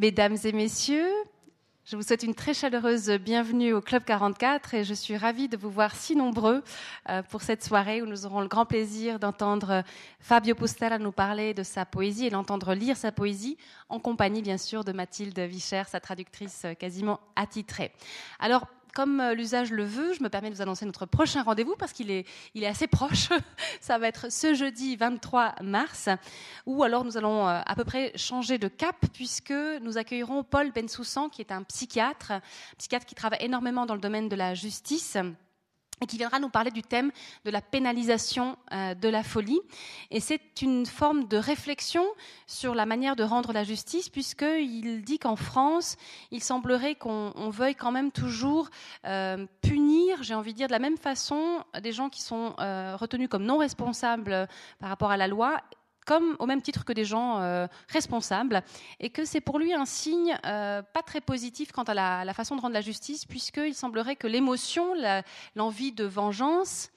Mesdames et messieurs, je vous souhaite une très chaleureuse bienvenue au Club 44 et je suis ravie de vous voir si nombreux euh, pour cette soirée où nous aurons le grand plaisir d'entendre Fabio Postella nous parler de sa poésie et l'entendre lire sa poésie en compagnie bien sûr de Mathilde Vicher, sa traductrice quasiment attitrée. Alors, comme euh, l'usage le veut, je me permets de vous annoncer notre prochain rendez-vous parce qu'il est, assez proche. Ça va être ce jeudi 23 mars, où alors nous allons euh, à peu près changer de cap puisque nous accueillerons Paul Bensoussan, qui est un psychiatre, un psychiatre qui travaille énormément dans le domaine de la justice et qui viendra nous parler du thème de la pénalisation euh, de la folie. Et c'est une forme de réflexion sur la manière de rendre la justice, puisqu'il dit qu'en France, il semblerait qu'on veuille quand même toujours euh, punir, j'ai envie de dire, de la même façon des gens qui sont euh, retenus comme non responsables par rapport à la loi comme au même titre que des gens euh, responsables, et que c'est pour lui un signe euh, pas très positif quant à la, façon de rendre la justice, puisqu'il semblerait que l'émotion, l'envie de vengeance,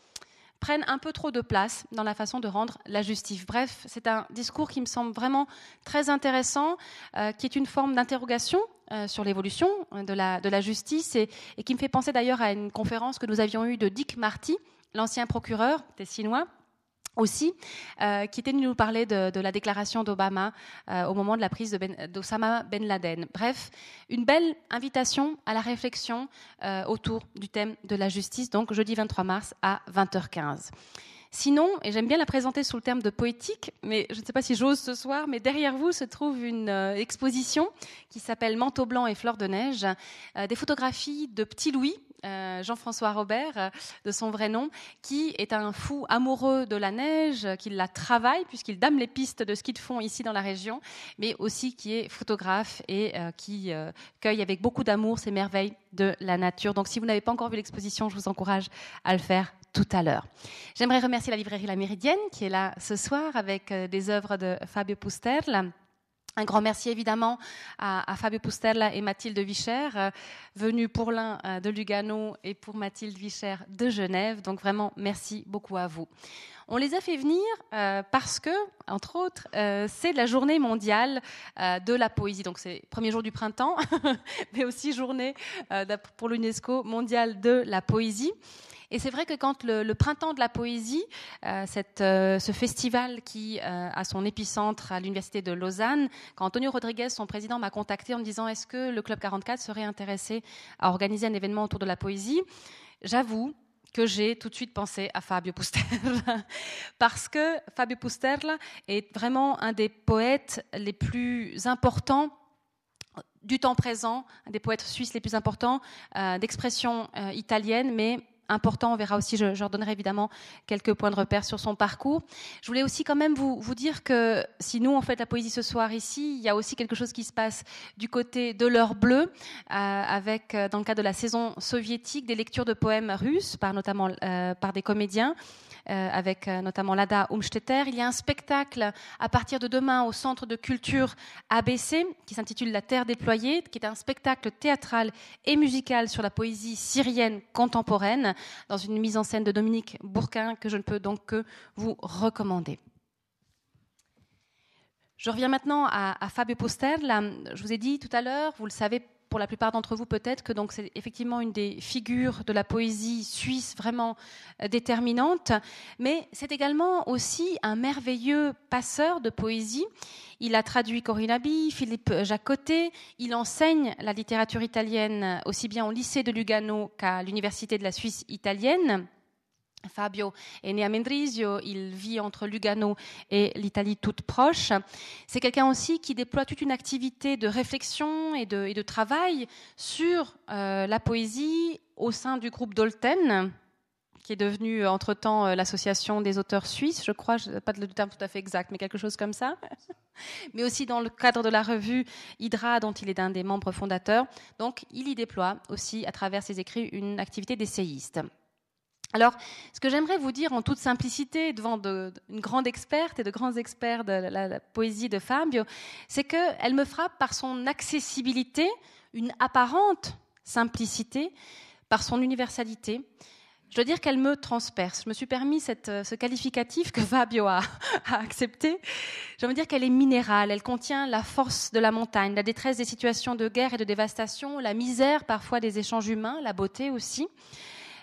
prennent un peu trop de place dans la façon de rendre la justice. Bref, c'est un discours qui me semble vraiment très intéressant, euh, qui est une forme d'interrogation sur l'évolution de la, justice et, et, qui me fait penser d'ailleurs à une conférence que nous avions eue de Dick Marty, l'ancien procureur tessinois, aussi, euh, qui était venu nous parler de, la déclaration d'Obama euh, au moment de la prise ben, d'Osama Ben, Laden. Bref, une belle invitation à la réflexion euh, autour du thème de la justice, donc jeudi 23 mars à 20h15. Sinon, et j'aime bien la présenter sous le terme de poétique, mais je ne sais pas si j'ose ce soir, mais derrière vous se trouve une exposition qui s'appelle Manteau blanc et fleurs de neige, des photographies de Petit Louis, euh, Jean-François Robert, euh, de son vrai nom, qui est un fou amoureux de la neige, qui la travaille puisqu'il dame les pistes de ski de fond ici dans la région, mais aussi qui est photographe et euh, qui cueille avec beaucoup d'amour ces merveilles de la nature. Donc si vous n'avez pas encore vu l'exposition, je vous encourage à le faire tout à l'heure. J'aimerais remercier la librairie La Méridienne qui est là ce soir avec des œuvres de Fabio Pusterla un grand merci évidemment à, Fabio Pusterla et Mathilde Vicher, euh, venus pour l'un euh, de Lugano et pour Mathilde Vicher de Genève. Donc vraiment, merci beaucoup à vous. On les a fait venir euh, parce que, entre autres, c'est la journée mondiale de la poésie. Donc c'est premier jour du printemps, mais aussi journée pour l'UNESCO mondiale de la poésie. Et c'est vrai que quand le, printemps de la poésie, euh, euh, ce festival qui euh, a son épicentre à l'université de Lausanne, quand Antonio Rodriguez, son président, m'a contacté en me disant est-ce que le Club 44 serait intéressé à organiser un événement autour de la poésie, j'avoue que j'ai tout de suite pensé à Fabio Pusterla, parce que Fabio Pusterla est vraiment un des poètes les plus importants du temps présent, un des poètes suisses les plus importants, d'expression italienne, mais important. On verra aussi, je, je redonnerai évidemment quelques points de repère sur son parcours. Je voulais aussi quand même vous, vous dire que si nous on fait la poésie ce soir ici, il y a aussi quelque chose qui se passe du côté de l'heure bleue, euh, avec euh, dans le cadre de la saison soviétique des lectures de poèmes russes, par notamment euh, par des comédiens. Euh, avec euh, notamment Lada Umstetter. Il y a un spectacle à partir de demain au Centre de culture ABC qui s'intitule La Terre déployée, qui est un spectacle théâtral et musical sur la poésie syrienne contemporaine, dans une mise en scène de Dominique Bourquin que je ne peux donc que vous recommander. Je reviens maintenant à, Fabio Poster. je vous ai dit tout à l'heure, vous le savez pour la plupart d'entre vous peut-être que donc c'est effectivement une des figures de la poésie suisse vraiment euh, déterminante, mais c'est également aussi un merveilleux passeur de poésie. Il a traduit Corinne Abi, Philippe Jacotet, il enseigne la littérature italienne aussi bien au lycée de Lugano qu'à l'université de la Suisse italienne. Fabio est né à Mendrisio, il vit entre Lugano et l'Italie toute proche. C'est quelqu'un aussi qui déploie toute une activité de réflexion et de, travail sur euh, la poésie au sein du groupe Dolten, qui est devenu entre-temps euh, l'association des auteurs suisses, je crois, pas le terme tout à fait exact, mais quelque chose comme ça. mais aussi dans le cadre de la revue Hydra, dont il est un des membres fondateurs. Donc, il y déploie aussi, à travers ses écrits, une activité d'essayiste. Alors, ce que j'aimerais vous dire en toute simplicité devant de, une grande experte et de grands experts de la, poésie de Fabio, c'est qu'elle me frappe par son accessibilité, une apparente simplicité, par son universalité, je dois dire qu'elle me transperce. Je me suis permis euh, ce qualificatif que Fabio a, accepté. Je veux dire qu'elle est minérale, elle contient la force de la montagne, la détresse des situations de guerre et de dévastation, la misère parfois des échanges humains, la beauté aussi.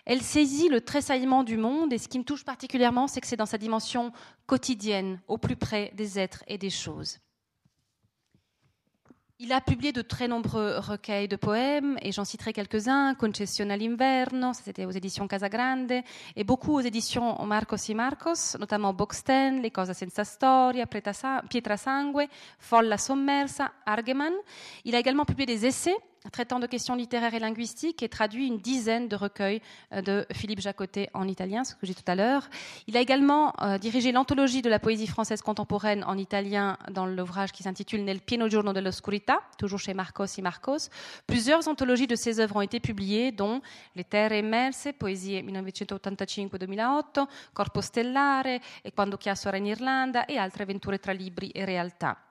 Elle saisit le tressaillement du monde et ce qui me touche particulièrement, c'est que c'est dans sa dimension quotidienne, au plus près des êtres et des choses. Il a publié de très nombreux recueils de poèmes, et j'en citerai quelques-uns, Concessione all'inverno, c'était aux éditions Casagrande, et beaucoup aux éditions Marcos y Marcos, notamment Boxten, Les cose senza storia, Pietra sangue, Folla sommersa, Argeman. Il a également publié des essais, traitant de questions littéraires et linguistiques et traduit une dizaine de recueils euh, de Philippe Jacotet en italien, ce que j'ai tout à l'heure. Il a également euh, dirigé l'anthologie de la poésie française contemporaine en italien dans l'ouvrage qui s'intitule Nel pieno giorno dell'oscurità, toujours chez Marcos y Marcos. Plusieurs anthologies de ses œuvres ont été publiées, dont Les terre emerse, poésie 1985-2008, Corpo stellare e Quando chiasso era in Irlanda e altre avventure tra libri e realtà.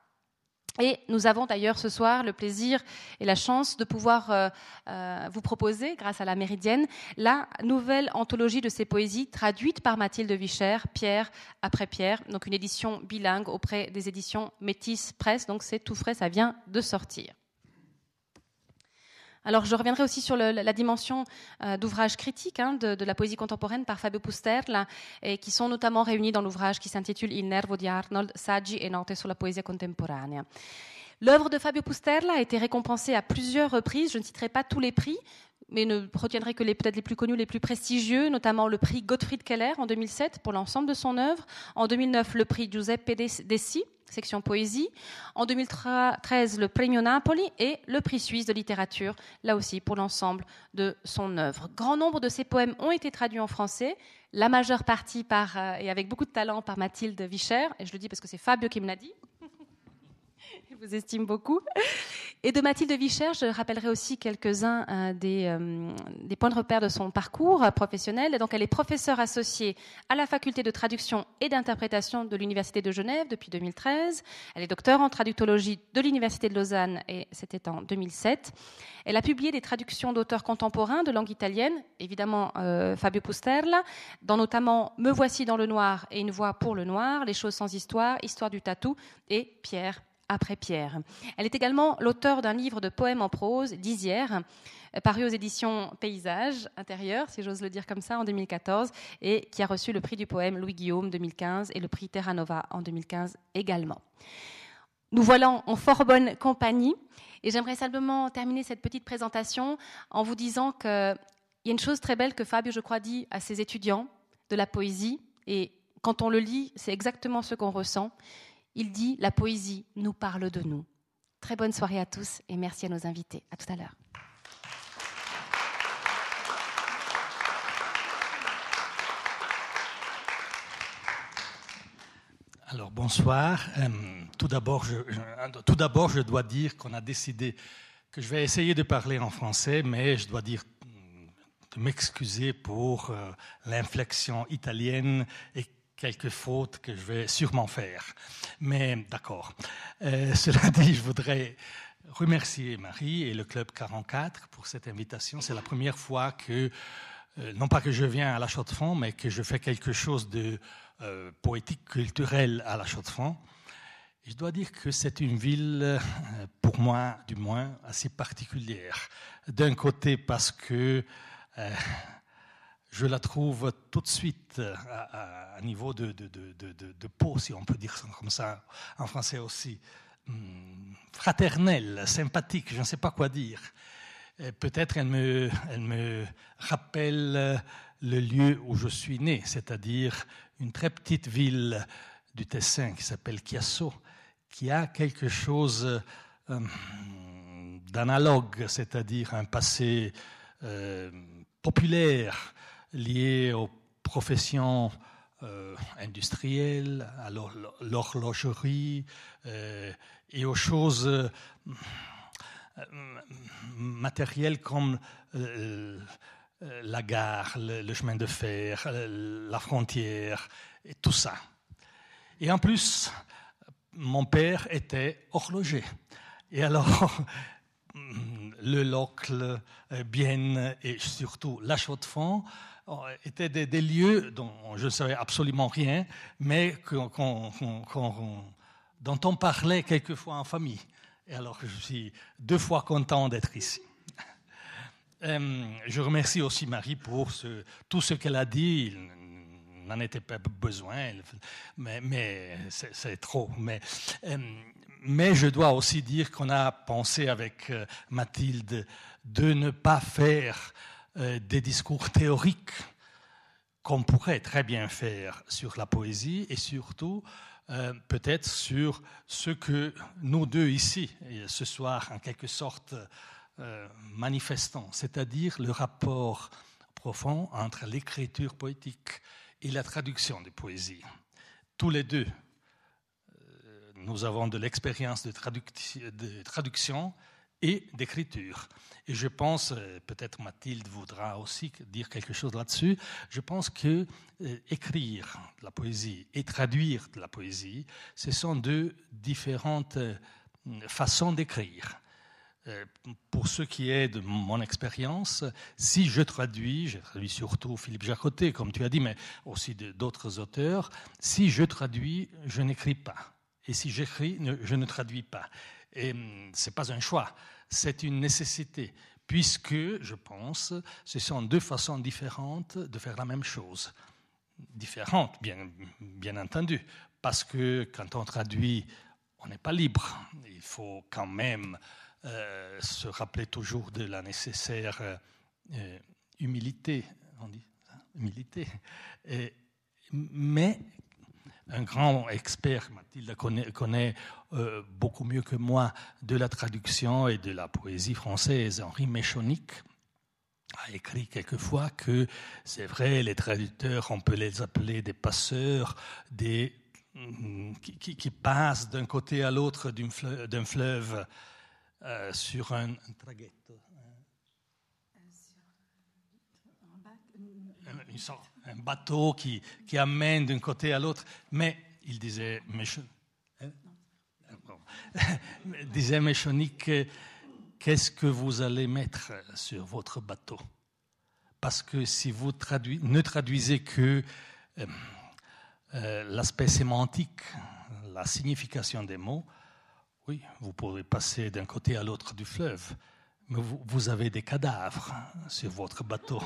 Et nous avons d'ailleurs ce soir le plaisir et la chance de pouvoir euh, euh, vous proposer, grâce à la Méridienne, la nouvelle anthologie de ces poésies traduite par Mathilde Vicher, Pierre après Pierre, donc une édition bilingue auprès des éditions Métis Presse, donc c'est tout frais, ça vient de sortir. Alors je reviendrai aussi sur la dimension euh, d'ouvrages critiques hein, de, la poésie contemporaine par Fabio Pusterla, et qui sont notamment réunis dans l'ouvrage qui s'intitule Il nervo di Arnold, saggi e note sulla poesia contemporanea. L'œuvre de Fabio Pusterla a été récompensée à plusieurs reprises. Je ne citerai pas tous les prix, mais ne retiendrai que peut-être les plus connus, les plus prestigieux, notamment le prix Gottfried Keller en 2007 pour l'ensemble de son œuvre. En 2009, le prix Giuseppe Dessi section poésie. En 2013, le Premio Napoli et le prix suisse de littérature, là aussi pour l'ensemble de son œuvre. Grand nombre de ses poèmes ont été traduits en français, la majeure partie par, euh, et avec beaucoup de talent par Mathilde Vicher, et je le dis parce que c'est Fabio qui me l'a dit vous estime beaucoup. Et de Mathilde Vicher, je rappellerai aussi quelques-uns euh, des, euh, des, points de repère de son parcours professionnel. donc, elle est professeure associée à la faculté de traduction et d'interprétation de l'Université de Genève depuis 2013. Elle est docteur en traductologie de l'Université de Lausanne et c'était en 2007. Elle a publié des traductions d'auteurs contemporains de langue italienne, évidemment euh, Fabio Pusterla, dans notamment Me voici dans le noir et Une voix pour le noir, Les choses sans histoire, Histoire du tatou et Pierre après Pierre. Elle est également l'auteur d'un livre de poèmes en prose, Dizière, paru aux éditions Paysages intérieurs, si j'ose le dire comme ça, en 2014, et qui a reçu le prix du poème Louis Guillaume 2015 et le prix Terra Nova en 2015 également. Nous voilà en fort bonne compagnie, et j'aimerais simplement terminer cette petite présentation en vous disant qu'il y a une chose très belle que Fabio, je crois, dit à ses étudiants de la poésie, et quand on le lit, c'est exactement ce qu'on ressent. Il dit La poésie nous parle de nous. Très bonne soirée à tous et merci à nos invités. À tout à l'heure. Alors bonsoir. Euh, tout d'abord, je, je dois dire qu'on a décidé que je vais essayer de parler en français, mais je dois dire de m'excuser pour euh, l'inflexion italienne et quelques fautes que je vais sûrement faire. Mais d'accord. Euh, cela dit, je voudrais remercier Marie et le Club 44 pour cette invitation. C'est la première fois que, euh, non pas que je viens à la Chaux-de-Fonds, mais que je fais quelque chose de euh, poétique, culturel à la Chaux-de-Fonds. Je dois dire que c'est une ville, pour moi du moins, assez particulière. D'un côté parce que je la trouve tout de suite euh, à, niveau de, de, peau, si on peut dire comme ça en français aussi, hum, fraternelle, sympathique, je ne sais pas quoi dire. Peut-être elle me, elle me rappelle le lieu où je suis né, c'est-à-dire une très petite ville du Tessin qui s'appelle Chiasso, qui a quelque chose hum, d'analogue, c'est-à-dire un passé euh, populaire, liées aux professions euh, industrielles, à l'horlogerie euh, et aux choses euh, matérielles comme la gare, le, chemin de fer, la frontière, et tout ça. Et en plus, mon père était horloger. Et alors, le Locle, Bienne et surtout la Chaux-de-Fonds étaient des, lieux dont je ne savais absolument rien, mais dont on parlait quelquefois en famille. Et alors, je suis deux fois content d'être ici. Euh, je remercie aussi Marie pour tout ce qu'elle a dit. Il n'en était pas besoin, mais, c'est trop. Mais, euh, mais je dois aussi dire qu'on a pensé avec euh, Mathilde de ne pas faire des discours théoriques qu'on pourrait très bien faire sur la poésie et surtout peut-être sur ce que nous deux ici, ce soir, en quelque sorte, euh, manifestant, c'est-à-dire le rapport profond entre l'écriture poétique et la traduction des poésies. Tous les deux, euh, nous avons de l'expérience de, de, traduction et d'écriture. Et je pense, euh, peut-être Mathilde voudra aussi dire quelque chose là-dessus, je pense que écrire de la poésie et traduire de la poésie, ce sont deux différentes façons d'écrire. Euh, pour ce qui est de mon expérience, si je traduis, j'ai traduit surtout Philippe Jacotet, comme tu as dit, mais aussi d'autres auteurs, si je traduis, je n'écris pas. Et si j'écris, je ne traduis pas. Et hum, ce n'est pas un choix, c'est une nécessité, puisque, je pense, ce sont deux façons différentes de faire la même chose. Différentes, bien, bien entendu, parce que quand on traduit, on n'est pas libre. Il faut quand même euh, se rappeler toujours de la nécessaire euh, humilité, humilité. mais un grand expert, Mathilde connaît, connaît beaucoup mieux que moi de la traduction et de la poésie française, Henri Méchonic a écrit quelquefois que c'est vrai, les traducteurs, on peut les appeler des passeurs, des, mm, qui, qui passent d'un côté à l'autre d'un fleuve euh, sur un, un traghetto. Un, bateau qui, qui amène d'un côté à l'autre. Mais il disait, hein? disait Méchonique, qu'est-ce que vous allez mettre sur votre bateau? Parce que si vous ne traduisez que euh, euh, l'aspect sémantique, la signification des mots, oui, vous pouvez passer d'un côté à l'autre du fleuve, mais vous, avez des cadavres sur votre bateau.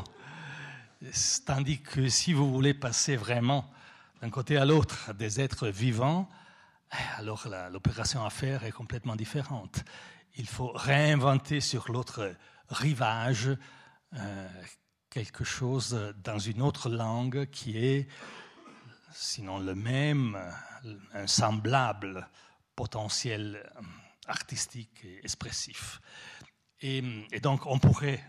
Tandis que si vous voulez passer vraiment d'un côté à l'autre des êtres vivants, alors l'opération à faire est complètement différente. Il faut réinventer sur l'autre rivage euh, quelque chose dans une autre langue qui est, sinon le même, un semblable potentiel artistique et expressif. Et, donc, on pourrait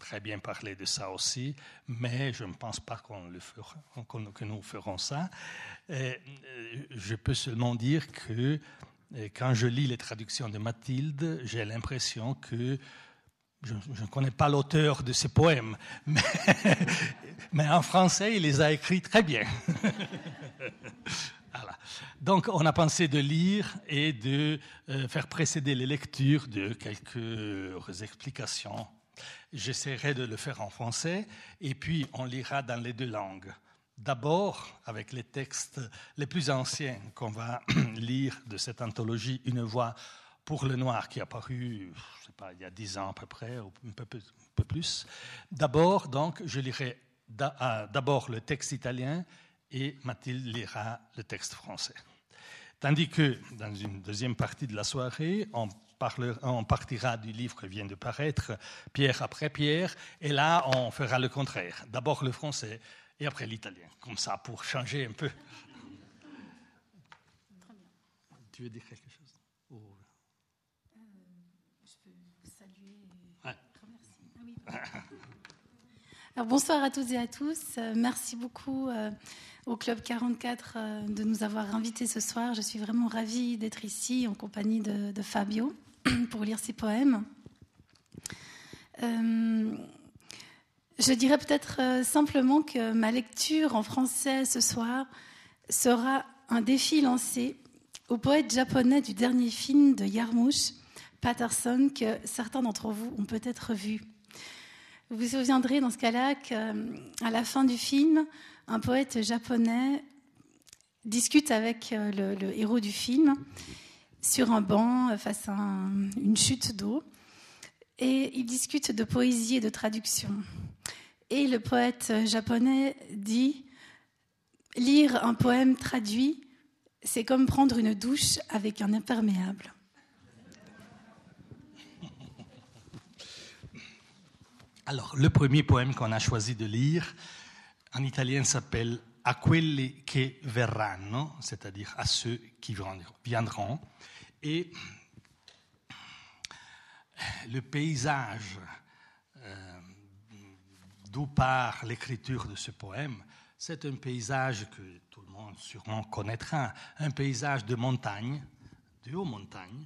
très bien parler de ça aussi, mais je ne pense pas qu'on le fera, que nous ferons ça. Euh, je peux seulement dire que euh, quand je lis les traductions de Mathilde, j'ai l'impression que je, ne connais pas l'auteur de ces poèmes, mais, en français, il les a écrits très bien. Donc, on a pensé de lire et de euh, faire précéder les lectures de quelques explications. J'essaierai de le faire en français et puis on lira dans les deux langues. D'abord, avec les textes les plus anciens qu'on va lire de cette anthologie, Une voix pour le noir, qui est apparu, je sais pas, il y a dix ans à peu près, ou un peu, un peu plus. D'abord, donc, je lirai ah, d'abord le texte italien et Mathilde lira le texte français. Tandis que dans une deuxième partie de la soirée, on, on partira du livre qui vient de paraître, Pierre après Pierre, et là on fera le contraire. D'abord le français et après l'italien, comme ça pour changer un peu. Tu veux dire quelque chose? Euh, Je peux saluer et remercier. Ah Alors, bonsoir à toutes et à tous. Euh, merci beaucoup. Euh, au Club 44 euh, de nous avoir invités ce soir. Je suis vraiment ravie d'être ici en compagnie de, Fabio pour lire ses poèmes. Euh, je dirais peut-être euh, simplement que ma lecture en français ce soir sera un défi lancé au poète japonais du dernier film de Yarmouche, Patterson, que certains d'entre vous ont peut-être vu. Vous vous souviendrez dans ce cas-là qu'à la fin du film, un poète japonais discute avec le héros du film sur un banc face à une chute d'eau et il discute de poésie et de traduction. Et le poète japonais dit Lire un poème traduit, c'est comme prendre une douche avec un imperméable. Alors, le premier poème qu'on a choisi de lire en italien s'appelle A quelli che verranno, c'est-à-dire à ceux qui viendront. Et le paysage euh, d'où part l'écriture de ce poème, c'est un paysage que tout le monde sûrement connaîtra, un paysage de montagne, de haute montagne,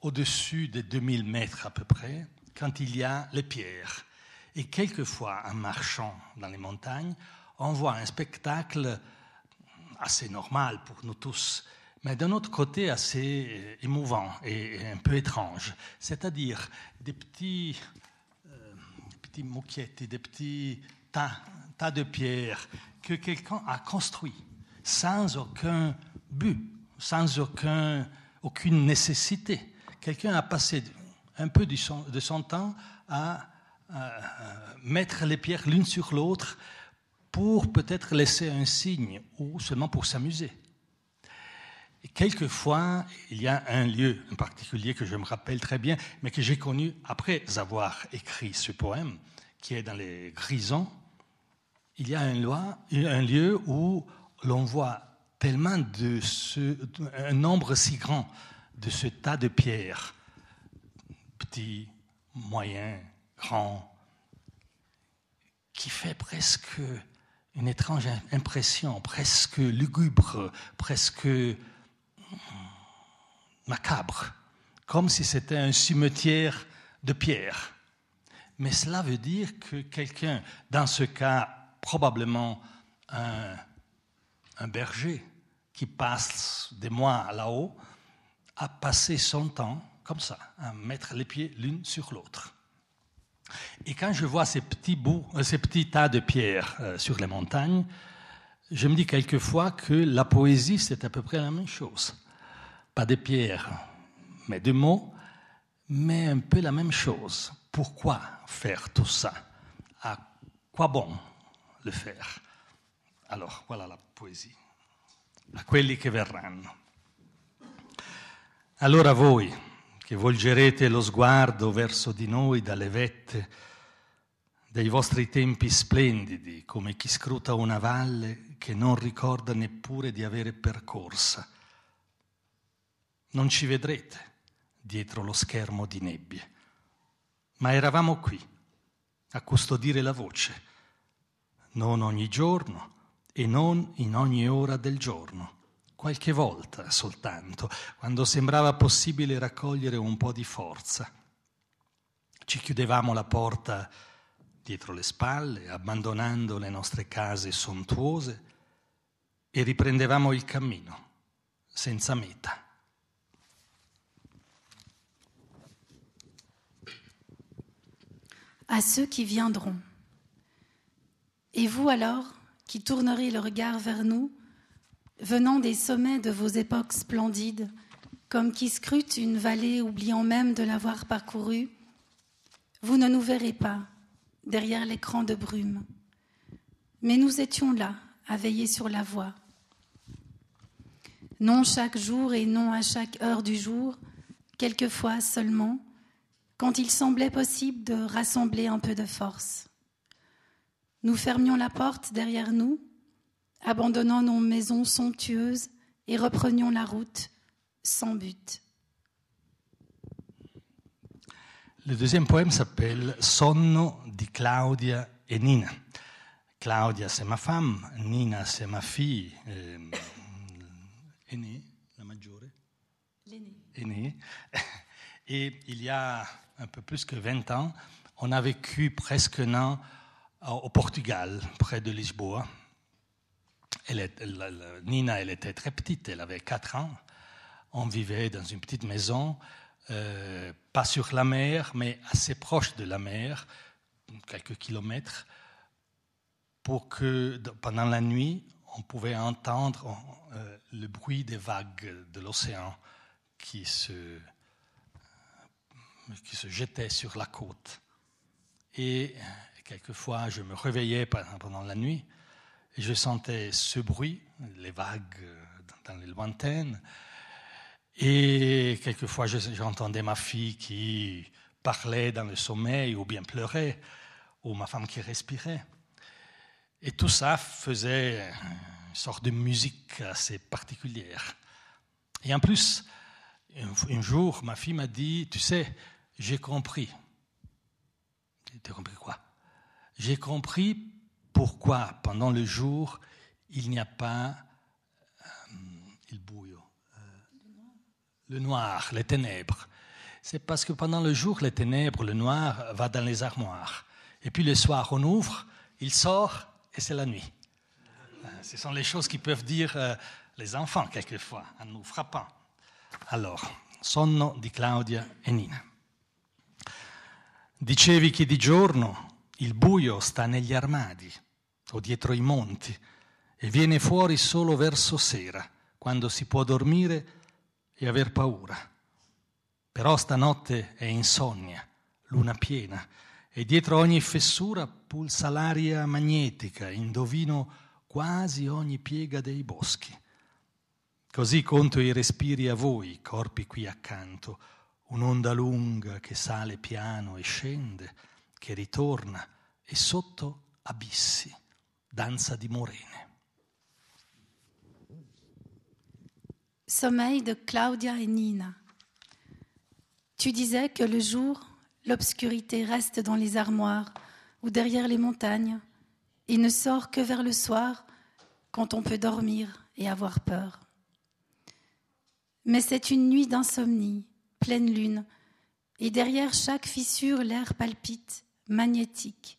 au-dessus des 2000 mètres à peu près, quand il y a les pierres. Et quelquefois, en marchant dans les montagnes, on voit un spectacle assez normal pour nous tous, mais d'un autre côté assez euh, émouvant et un peu étrange. C'est-à-dire des petits, euh, petits moquettes, des petits tas, tas de pierres que quelqu'un a construits sans aucun but, sans aucun, aucune nécessité. Quelqu'un a passé un peu de son, de son temps à mettre les pierres l'une sur l'autre pour peut-être laisser un signe ou seulement pour s'amuser. Et quelquefois, il y a un lieu en particulier que je me rappelle très bien, mais que j'ai connu après avoir écrit ce poème, qui est dans les Grisons. Il y a un, un lieu où l'on voit tellement de ce, un nombre si grand de ce tas de pierres, petits, moyens, grands, qui fait presque une étrange impression, presque lugubre, presque macabre, comme si c'était un cimetière de pierre. Mais cela veut dire que quelqu'un, dans ce cas probablement un, un berger qui passe des mois là-haut, a passé son temps comme ça, à mettre les pieds l'une sur l'autre. Et quand je vois ces petits bouts, euh, ces petits tas de pierres euh, sur les montagnes, je me dis quelquefois que la poésie, c'est à peu près la même chose. Pas des pierres, mais des mots, mais un peu la même chose. Pourquoi faire tout ça? À quoi bon le faire? Alors, voilà la poésie. A quelli che verranno. Allora voi, che volgerete lo sguardo verso di noi dalle vette dei vostri tempi splendidi, come chi scruta una valle che non ricorda neppure di avere percorsa, non ci vedrete dietro lo schermo di nebbie, ma eravamo qui a custodire la voce, non ogni giorno e non in ogni ora del giorno, qualche volta soltanto, quando sembrava possibile raccogliere un po' di forza. Ci chiudevamo la porta dietro le spalle, abbandonando le nostre case sontuose e riprendevamo il cammino, senza meta. à ceux qui viendront. Et vous alors, qui tournerez le regard vers nous, venant des sommets de vos époques splendides, comme qui scrutent une vallée oubliant même de l'avoir parcourue, vous ne nous verrez pas derrière l'écran de brume. Mais nous étions là, à veiller sur la voie. Non chaque jour et non à chaque heure du jour, quelquefois seulement, quand il semblait possible de rassembler un peu de force. Nous fermions la porte derrière nous, abandonnant nos maisons somptueuses et reprenions la route sans but. Le deuxième poème s'appelle Sonno di Claudia e Nina. Claudia, c'est ma femme, Nina, c'est ma fille euh, aînée, la maggiore. L'aînée. Aînée. Et il y a un peu plus que 20 ans, on a vécu presque un an au Portugal, près de Lisboa. Nina, elle était très petite, elle avait 4 ans. On vivait dans une petite maison euh, pas sur la mer, mais assez proche de la mer, quelques kilomètres, pour que pendant la nuit, on pouvait entendre euh, le bruit des vagues de l'océan qui se, qui se jetaient sur la côte. Et quelquefois, je me réveillais pendant la nuit je sentais ce bruit, les vagues dans les lointaines. Et quelquefois, j'entendais ma fille qui parlait dans le sommeil ou bien pleurait, ou ma femme qui respirait. Et tout ça faisait une sorte de musique assez particulière. Et en plus, un jour, ma fille m'a dit, tu sais, j'ai compris. Tu as compris quoi? J'ai compris pourquoi pendant le jour, il n'y a pas euh, il euh, le noir, les ténèbres. C'est parce que pendant le jour, les ténèbres, le noir va dans les armoires. Et puis le soir, on ouvre, il sort et c'est la nuit. Euh, ce sont les choses qui peuvent dire les enfants quelquefois en nous frappant. Alors, sonno di Claudia e Nina. Dicevi che di giorno il buio sta negli armadi o dietro i monti e viene fuori solo verso sera, quando si può dormire e aver paura. Però stanotte è insonnia, luna piena, e dietro ogni fessura pulsa l'aria magnetica, indovino quasi ogni piega dei boschi. Così conto i respiri a voi, corpi qui accanto, un'onda lunga che sale piano e scende, che ritorna, e sotto abissi, danza di morene. Sommeil de Claudia et Nina. Tu disais que le jour, l'obscurité reste dans les armoires ou derrière les montagnes et ne sort que vers le soir quand on peut dormir et avoir peur. Mais c'est une nuit d'insomnie, pleine lune, et derrière chaque fissure l'air palpite, magnétique.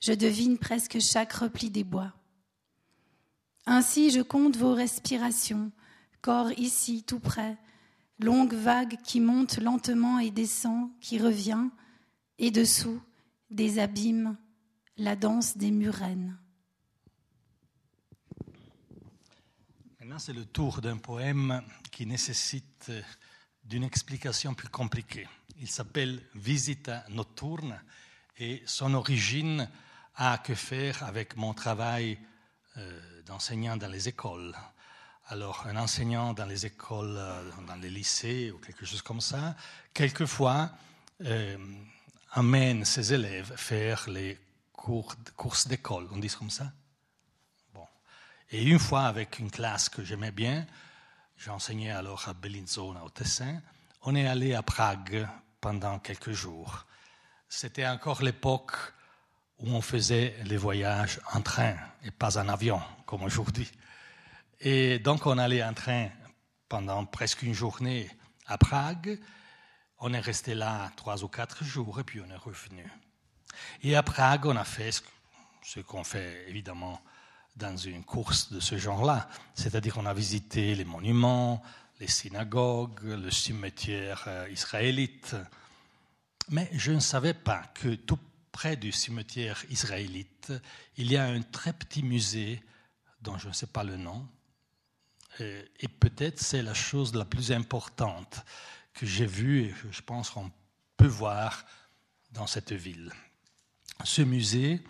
Je devine presque chaque repli des bois. Ainsi je compte vos respirations, corps ici tout près, longue vague qui monte lentement et descend, qui revient, et dessous, des abîmes, la danse des murennes. Maintenant, c'est le tour d'un poème qui nécessite d'une explication plus compliquée. Il s'appelle Visita nocturne et son origine a que faire avec mon travail euh, d'enseignant dans les écoles? Alors, un enseignant dans les écoles, euh, dans les lycées ou quelque chose comme ça, quelquefois euh, amène ses élèves faire les cours, courses d'école, on dit comme ça Bon. Et une fois, avec une classe que j'aimais bien, j'enseignais alors à Bellinzona, au Tessin, on est allé à Prague pendant quelques jours. C'était encore l'époque où on faisait les voyages en train et pas en avion, comme aujourd'hui. Et donc on allait en train pendant presque une journée à Prague. On est resté là trois ou quatre jours et puis on est revenu. Et à Prague, on a fait ce qu'on fait évidemment dans une course de ce genre-là, c'est-à-dire qu'on a visité les monuments, les synagogues, le cimetière euh, israélite. Mais je ne savais pas que tout près du cimetière israélite, il y a un très petit musée dont je ne sais pas le nom, euh, et peut-être c'est la chose la plus importante que j'ai vue et que je pense qu'on peut voir dans cette ville. Ce musée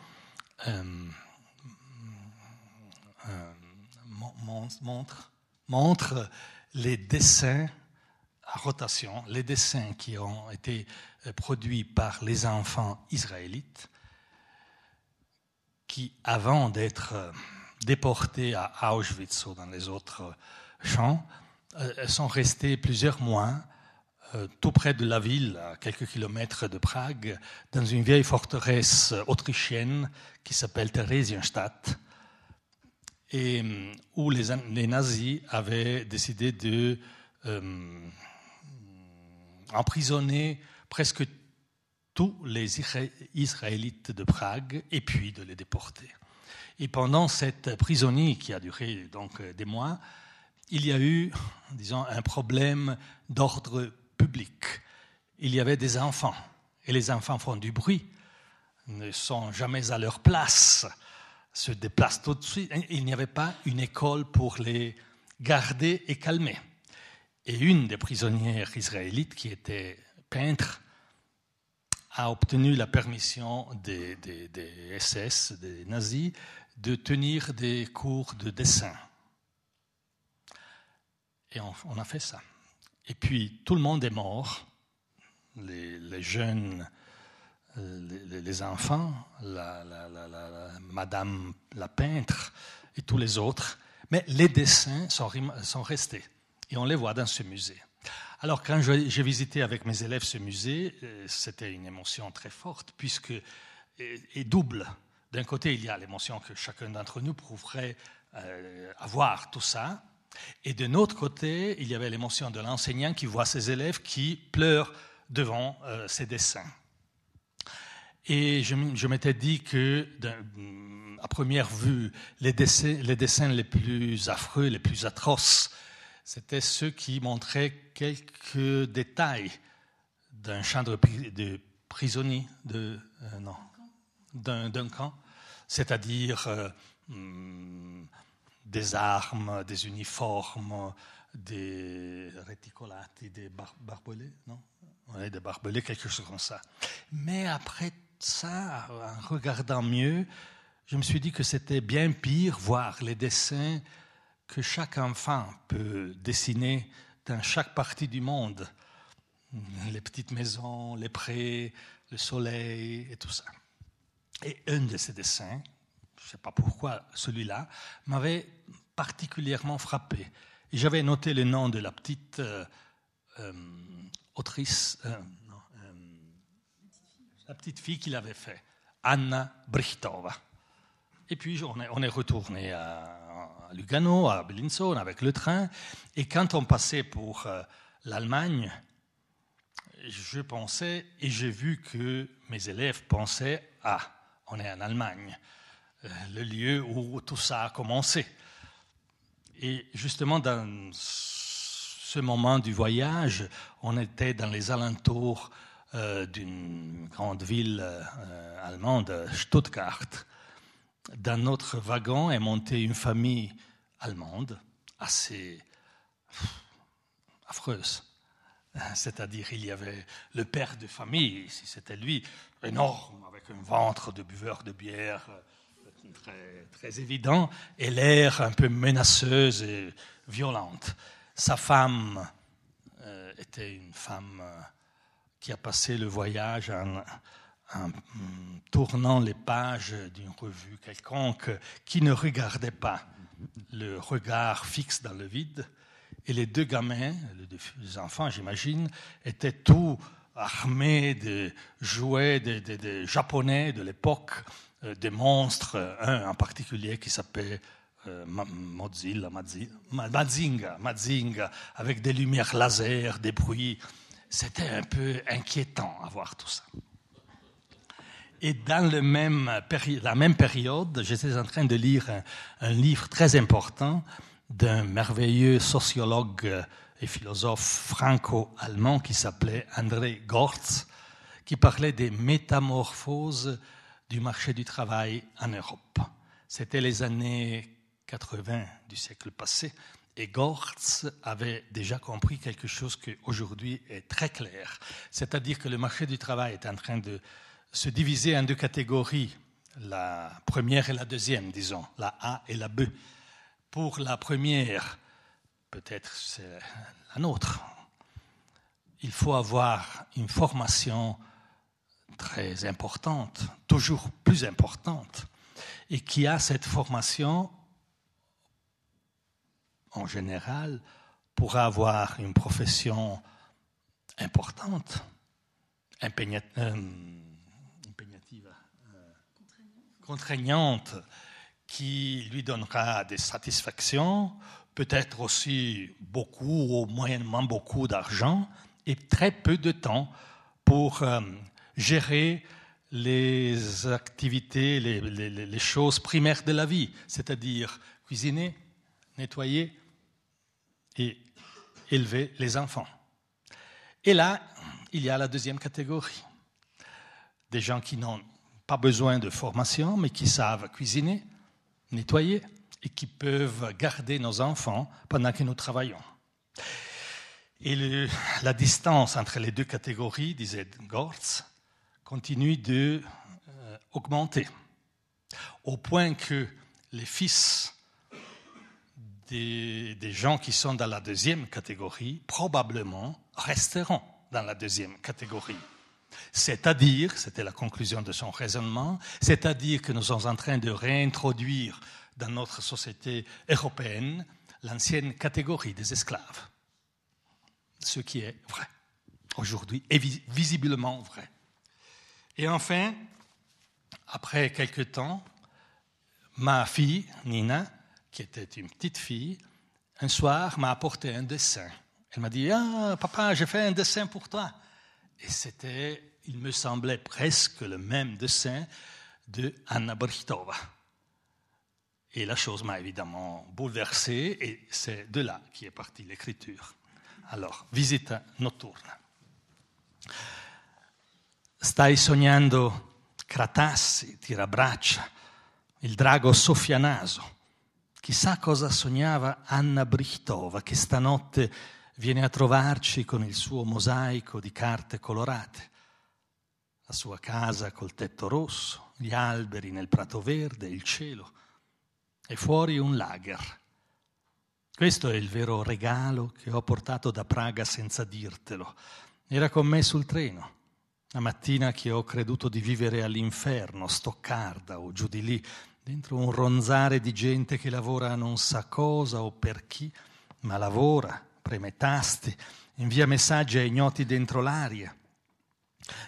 euh, euh, montre, montre les dessins à rotation, les dessins qui ont été produits par les enfants israélites, qui, avant d'être déportés à Auschwitz ou dans les autres champs, euh, sont restés plusieurs mois euh, tout près de la ville, à quelques kilomètres de Prague, dans une vieille forteresse autrichienne qui s'appelle Theresienstadt, et euh, où les, nazis avaient décidé de emprisonner presque tous les Israélites de Prague et puis de les déporter. Et pendant cette prisonnier qui a duré donc des mois, il y a eu, disons, un problème d'ordre public. il y avait des enfants. Et les enfants font du bruit, ne sont jamais à leur place, se déplacent tout de suite. Il n'y avait pas une école pour les garder et calmer. Et une des prisonnières israélites, qui était peintre, a obtenu la permission des, SS, des nazis, de tenir des cours de dessin. Et on, a fait ça. Et puis tout le monde est mort, les, jeunes, les, enfants, la, Madame la peintre et tous les autres. Mais les dessins sont restés et on les voit dans ce musée. Alors quand j'ai visité avec mes élèves ce musée, euh, c'était une émotion très forte puisque et double. D'un côté, il y a l'émotion que chacun d'entre nous prouverait euh, avoir tout ça, et de l'autre côté, il y avait l'émotion de l'enseignant qui voit ses élèves qui pleurent devant euh, ses dessins. Et je, m'étais dit que, à première vue, les dessins les plus affreux, les plus atroces, c'était ceux qui montraient quelques détails d'un champ de, prisonniers, de, euh, non, d'un camp, c'est-à-dire euh, hmm, des armes, des uniformes, des réticolati, des barbelés, non? Des barbelés, quelque chose comme ça. Mais après ça, en regardant mieux, je me suis dit que c'était bien pire voir les dessins que chaque enfant peut dessiner dans chaque partie du monde. Les petites maisons, les prés, le soleil et tout ça. Et un de ces dessins, je ne sais pas pourquoi celui-là, m'avait particulièrement frappé. J'avais noté le nom de la petite euh, euh, autrice, euh, la petite fille qu'il avait fait, Anna Brichtova. Et puis on est retourné à, Lugano, à Bellinzone avec le train. Et quand on passait pour l'Allemagne, je pensais, et j'ai vu que mes élèves pensaient, ah, on est en Allemagne, le lieu où tout ça a commencé. Et justement, dans ce moment du voyage, on était dans les alentours euh, d'une grande ville euh, allemande, Stuttgart. Dans notre wagon est montée une famille allemande assez affreuse. C'est-à-dire, il y avait le père de famille, si c'était lui, énorme, avec un ventre de buveur de bière très, très évident, et l'air un peu menaceuse et violente. Sa femme euh, était une femme euh, qui a passé le voyage en, tournant les pages d'une revue quelconque, qui ne regardait pas le regard fixe dans le vide. Et les deux gamins, les deux enfants, j'imagine, étaient tous armés de jouets des japonais de l'époque, euh, des monstres, un en particulier qui s'appelait euh, Mozilla, Mazinga, Mazinga, avec des lumières laser, des bruits. C'était un peu inquiétant à voir tout ça. Et dans le même la même période, j'étais en train de lire un, livre très important d'un merveilleux sociologue et philosophe franco-allemand qui s'appelait André Gortz, qui parlait des métamorphoses du marché du travail en Europe. C'était les années 80 du siècle passé et Gortz avait déjà compris quelque chose qui aujourd'hui est très clair, c'est-à-dire que le marché du travail est en train de se diviser en deux catégories, la première et la deuxième, disons, la A et la B. Pour la première, peut-être c'est la nôtre, il faut avoir une formation très importante, toujours plus importante, et qui a cette formation, en général, pour avoir une profession importante, euh, contraignante, qui lui donnera des satisfactions, peut-être aussi beaucoup ou moyennement beaucoup d'argent, et très peu de temps pour euh, gérer les activités, les, choses primaires de la vie, c'est-à-dire cuisiner, nettoyer et élever les enfants. Et là, il y a la deuxième catégorie. Des gens qui n'ont pas besoin de formation, mais qui savent cuisiner, nettoyer et qui peuvent garder nos enfants pendant que nous travaillons. Et la distance entre les deux catégories, disait Gortz, continue d'augmenter, euh, au point que les fils des, des, gens qui sont dans la deuxième catégorie probablement resteront dans la deuxième catégorie. C'est-à-dire, c'était la conclusion de son raisonnement, c'est-à-dire que nous sommes en train de réintroduire dans notre société européenne l'ancienne catégorie des esclaves. Ce qui est vrai aujourd'hui, est visiblement vrai. Et enfin, après quelque temps, ma fille, Nina, qui était une petite fille, un soir m'a apporté un dessin. Elle m'a dit Ah, papa, j'ai fait un dessin pour toi. Et c'était, il me semblait presque le même dessin de Anna Brichtova. Et la chose m'a évidemment bouleversé, et c'est de là qui est partie l'écriture. Alors, visita notturna. Stai sognando Cratassi, tirabraccia, il drago soffianaso. Chissà cosa sognava Anna Brichtova, che stanotte viene a trovarci con il suo mosaico di carte colorate, la sua casa col tetto rosso, gli alberi nel prato verde, il cielo e fuori un lager. Questo è il vero regalo che ho portato da Praga senza dirtelo. Era con me sul treno. La mattina che ho creduto di vivere all'inferno, Stoccarda o giù di lì, dentro un ronzare di gente che lavora non sa cosa o per chi, ma lavora preme tasti, invia messaggi a ignoti dentro l'aria.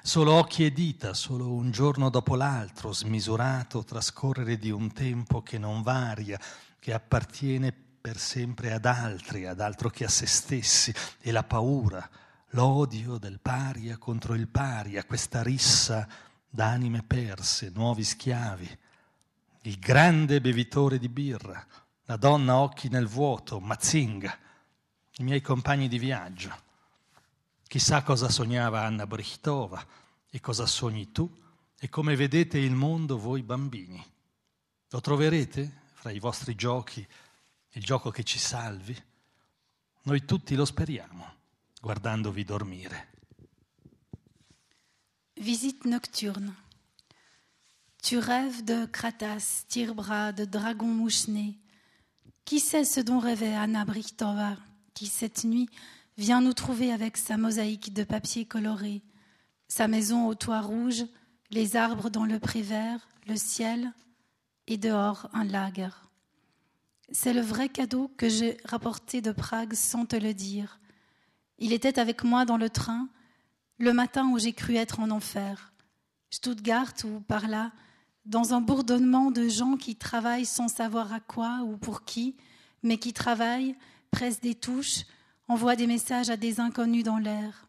Solo occhi e dita, solo un giorno dopo l'altro, smisurato trascorrere di un tempo che non varia, che appartiene per sempre ad altri, ad altro che a se stessi, e la paura, l'odio del paria contro il paria, questa rissa d'anime perse, nuovi schiavi, il grande bevitore di birra, la donna occhi nel vuoto, Mazinga, i miei compagni di viaggio. Chissà cosa sognava Anna Brichtova e cosa sogni tu e come vedete il mondo voi bambini. Lo troverete fra i vostri giochi il gioco che ci salvi? Noi tutti lo speriamo, guardandovi dormire. Visite nocturne. Tu rêves de Kratas, tire-bras, de dragons mouchenés. Qui sait ce dont rêvait Anna Brichtova qui, cette nuit, vient nous trouver avec sa mosaïque de papier coloré, sa maison au toit rouge, les arbres dans le pré vert, le ciel, et dehors un lager. C'est le vrai cadeau que j'ai rapporté de Prague sans te le dire. Il était avec moi dans le train le matin où j'ai cru être en enfer. Stuttgart ou par là, dans un bourdonnement de gens qui travaillent sans savoir à quoi ou pour qui, mais qui travaillent presse des touches, envoie des messages à des inconnus dans l'air.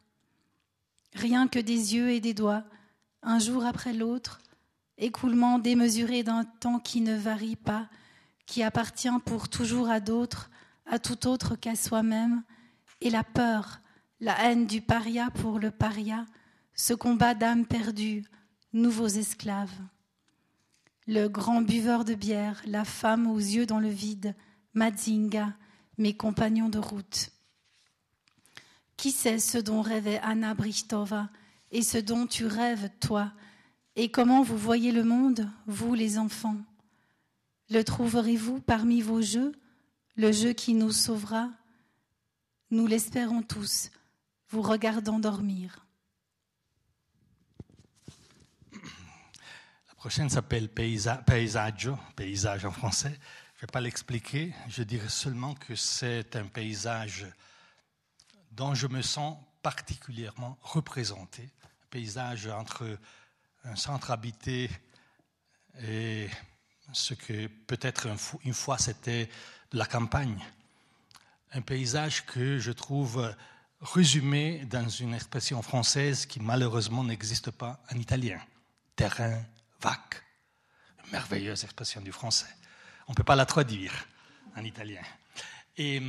Rien que des yeux et des doigts, un jour après l'autre, écoulement démesuré d'un temps qui ne varie pas, qui appartient pour toujours à d'autres, à tout autre qu'à soi-même, et la peur, la haine du paria pour le paria, ce combat d'âmes perdues, nouveaux esclaves. Le grand buveur de bière, la femme aux yeux dans le vide, Mazinga, mes compagnons de route. Qui sait ce dont rêvait Anna Brichtova et ce dont tu rêves, toi, et comment vous voyez le monde, vous les enfants? Le trouverez-vous parmi vos jeux, le jeu qui nous sauvera? Nous l'espérons tous, vous regardant dormir. La prochaine s'appelle Paysage, paysage en français. Je ne vais pas l'expliquer, je dirais seulement que c'est un paysage dont je me sens particulièrement représenté. Un paysage entre un centre habité et ce que peut-être une fois c'était la campagne. Un paysage que je trouve résumé dans une expression française qui malheureusement n'existe pas en italien. Terrain vague. Merveilleuse expression du français. On ne peut pas la traduire en italien. Et,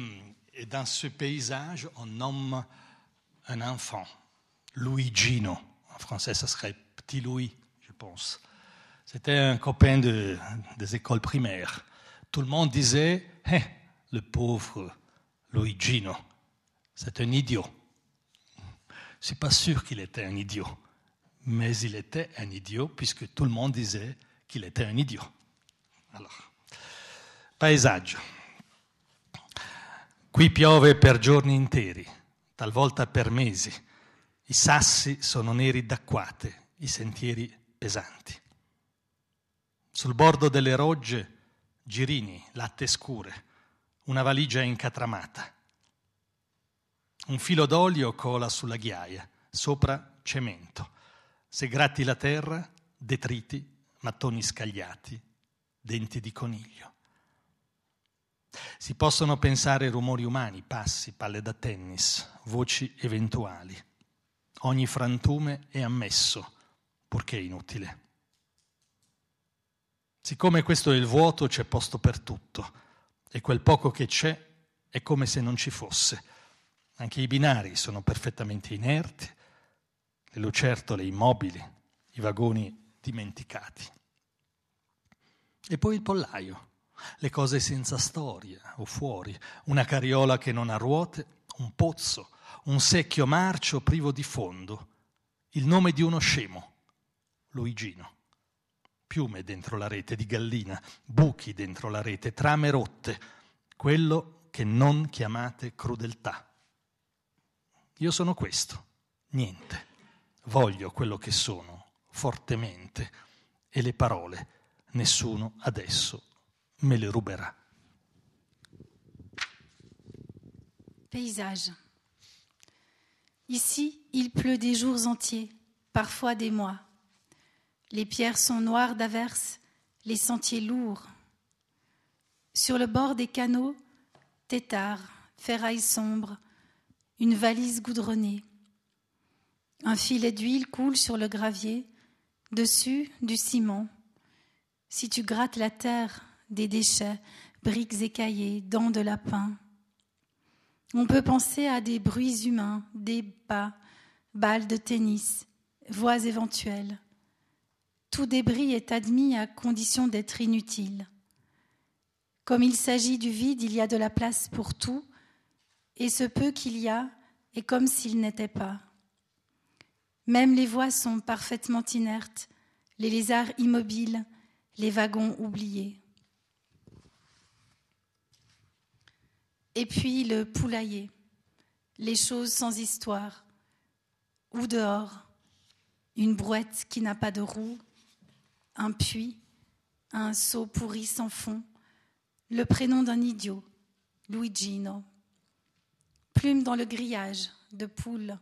dans ce paysage, on nomme un enfant Luigino. En français, ça serait Petit Louis, je pense. C'était un copain de, des écoles primaires. Tout le monde disait eh, le pauvre Luigino, c'est un idiot. Je ne suis pas sûr qu'il était un idiot, mais il était un idiot puisque tout le monde disait qu'il était un idiot. Alors, paesaggio. Qui piove per giorni interi, talvolta per mesi. I sassi sono neri d'acquate, i sentieri pesanti. Sul bordo delle rogge, girini, latte scure, una valigia incatramata. Un filo d'olio cola sulla ghiaia, sopra cemento. Se gratti la terra, detriti, mattoni scagliati, denti di coniglio. Si possono pensare rumori umani, passi, palle da tennis, voci eventuali. Ogni frantume è ammesso, purché inutile. Siccome questo è il vuoto, c'è posto per tutto, e quel poco che c'è è come se non ci fosse. Anche i binari sono perfettamente inerti, le lucertole immobili, i vagoni dimenticati. E poi il pollaio le cose senza storia o fuori, una carriola che non ha ruote, un pozzo, un secchio marcio privo di fondo, il nome di uno scemo, Luigino. Piume dentro la rete di gallina, buchi dentro la rete, trame rotte, quello che non chiamate crudeltà. Io sono questo, niente. Voglio quello che sono, fortemente, e le parole, nessuno adesso me le ruberà. Paysage. Ici, il pleut des jours entiers, parfois des mois. Les pierres sont noires d'averses, les sentiers lourds. Sur le bord des canaux, tétards, ferrailles sombres, une valise goudronnée. Un filet d'huile coule sur le gravier, dessus du ciment. Si tu grattes la terre, des déchets, briques écaillées, dents de lapin. On peut penser à des bruits humains, des pas, balles de tennis, voix éventuelles. Tout débris est admis à condition d'être inutile. Comme il s'agit du vide, il y a de la place pour tout, et ce peu qu'il y a est comme s'il n'était pas. Même les voies sont parfaitement inertes, les lézards immobiles, les wagons oubliés. Et puis le poulailler, les choses sans histoire, ou dehors, une brouette qui n'a pas de roue, un puits, un seau pourri sans fond, le prénom d'un idiot, Luigino. Plume dans le grillage de poule,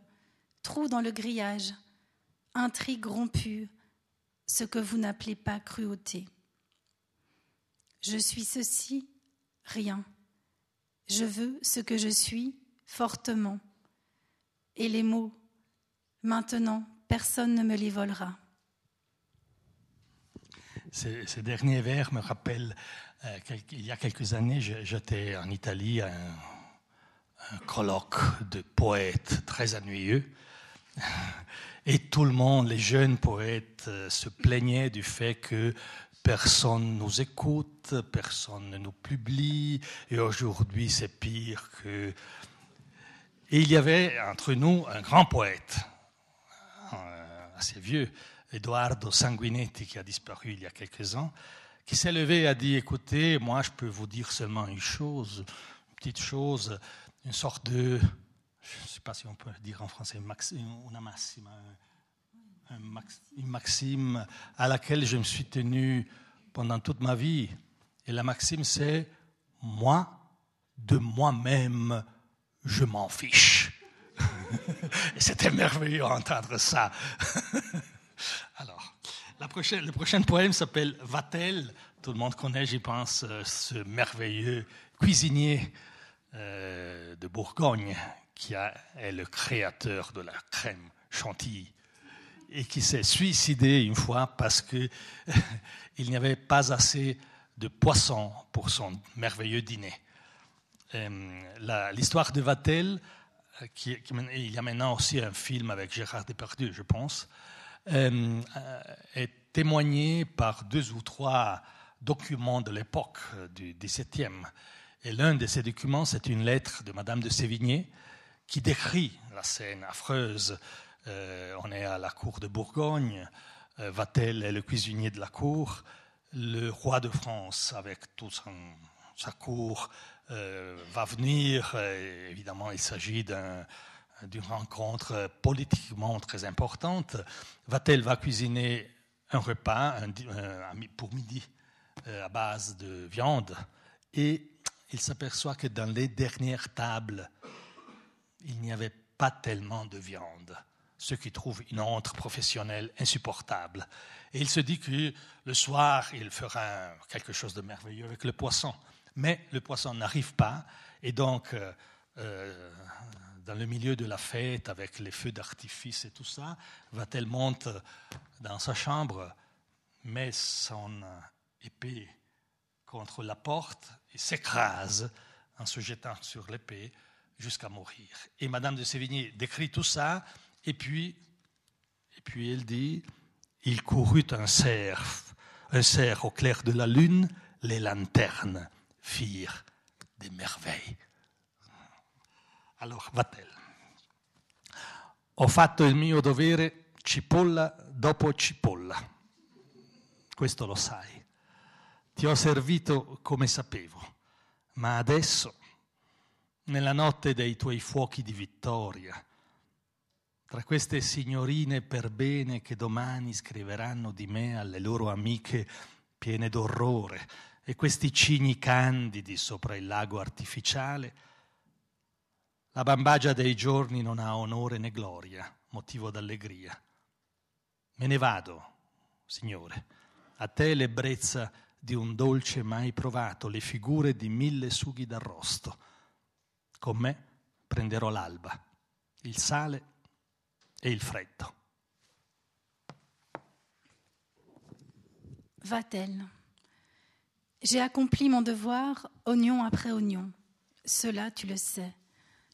trou dans le grillage, intrigue rompue, ce que vous n'appelez pas cruauté. Je suis ceci, rien. Je veux ce que je suis fortement. Et les mots, maintenant, personne ne me les volera. Ces, derniers vers me rappellent, euh, qu'il y a quelques années, j'étais en Italie à un, un, colloque de poètes très ennuyeux. Et tout le monde, les jeunes poètes, euh, se plaignaient du fait que personne nous écoute, personne ne nous publie, et aujourd'hui c'est pire que... Et il y avait entre nous un grand poète, euh, assez vieux, Eduardo Sanguinetti, qui a disparu il y a quelques ans, qui s'est levé et a dit, écoutez, moi je peux vous dire seulement une chose, une petite chose, une sorte de, je ne sais pas si on peut dire en français, una massima, une maxime à laquelle je me suis tenu pendant toute ma vie. Et la maxime, c'est moi, de moi-même, je m'en fiche. Et c'était merveilleux d'entendre ça. Alors, le prochain poème s'appelle Vatel. Tout le monde connaît, j'y pense, euh, ce merveilleux cuisinier euh, de Bourgogne qui est le créateur de la crème chantilly et qui s'est suicidé une fois parce qu'il n'y avait pas assez de poissons pour son merveilleux dîner. Euh, l'histoire de Vatel qui, il y a maintenant aussi un film avec Gérard Depardieu, je pense, euh, est témoigné par deux ou trois documents de l'époque du XVIIe. Et l'un de ces documents, c'est une lettre de Madame de Sévigné qui décrit la scène affreuse. Euh, on est à la cour de Bourgogne, euh, Vatel est le cuisinier de la cour, le roi de France, avec toute sa cour, euh, va venir. évidemment, il s'agit d'une rencontre politiquement très importante. Vatel va cuisiner un repas pour midi à base de viande et il s'aperçoit que dans les dernières tables, il n'y avait pas tellement de viande, ce qui trouve une honte professionnelle insupportable. Et il se dit que le soir, il fera quelque chose de merveilleux avec le poisson. Mais le poisson n'arrive pas, et donc, euh, euh, dans le milieu de la fête, avec les feux d'artifice et tout ça, va-t-elle monte dans sa chambre, met son épée contre la porte et s'écrase en se jetant sur l'épée jusqu'à mourir. Et Madame de Sévigné décrit tout ça, et puis, et puis elle dit, il courut un cerf, un cerf au clair de la lune, les lanternes firent des merveilles. Alors, va-t-elle Ho fatto il mio dovere cipolla dopo cipolla. Questo lo sai. Ti ho servito come sapevo, ma adesso, nella notte dei tuoi fuochi di vittoria, tra queste signorine per bene che domani scriveranno di me alle loro amiche piene d'orrore e questi cigni candidi sopra il lago artificiale, la bambagia dei giorni non ha onore né gloria, motivo d'allegria. Me ne vado, Signore, a te l'ebbrezza di un dolce mai provato, le figure di mille sughi d'arrosto. Con me prenderò l'alba, il sale et il. Va-t-elle J'ai accompli mon devoir, oignon après oignon. Cela, tu le sais.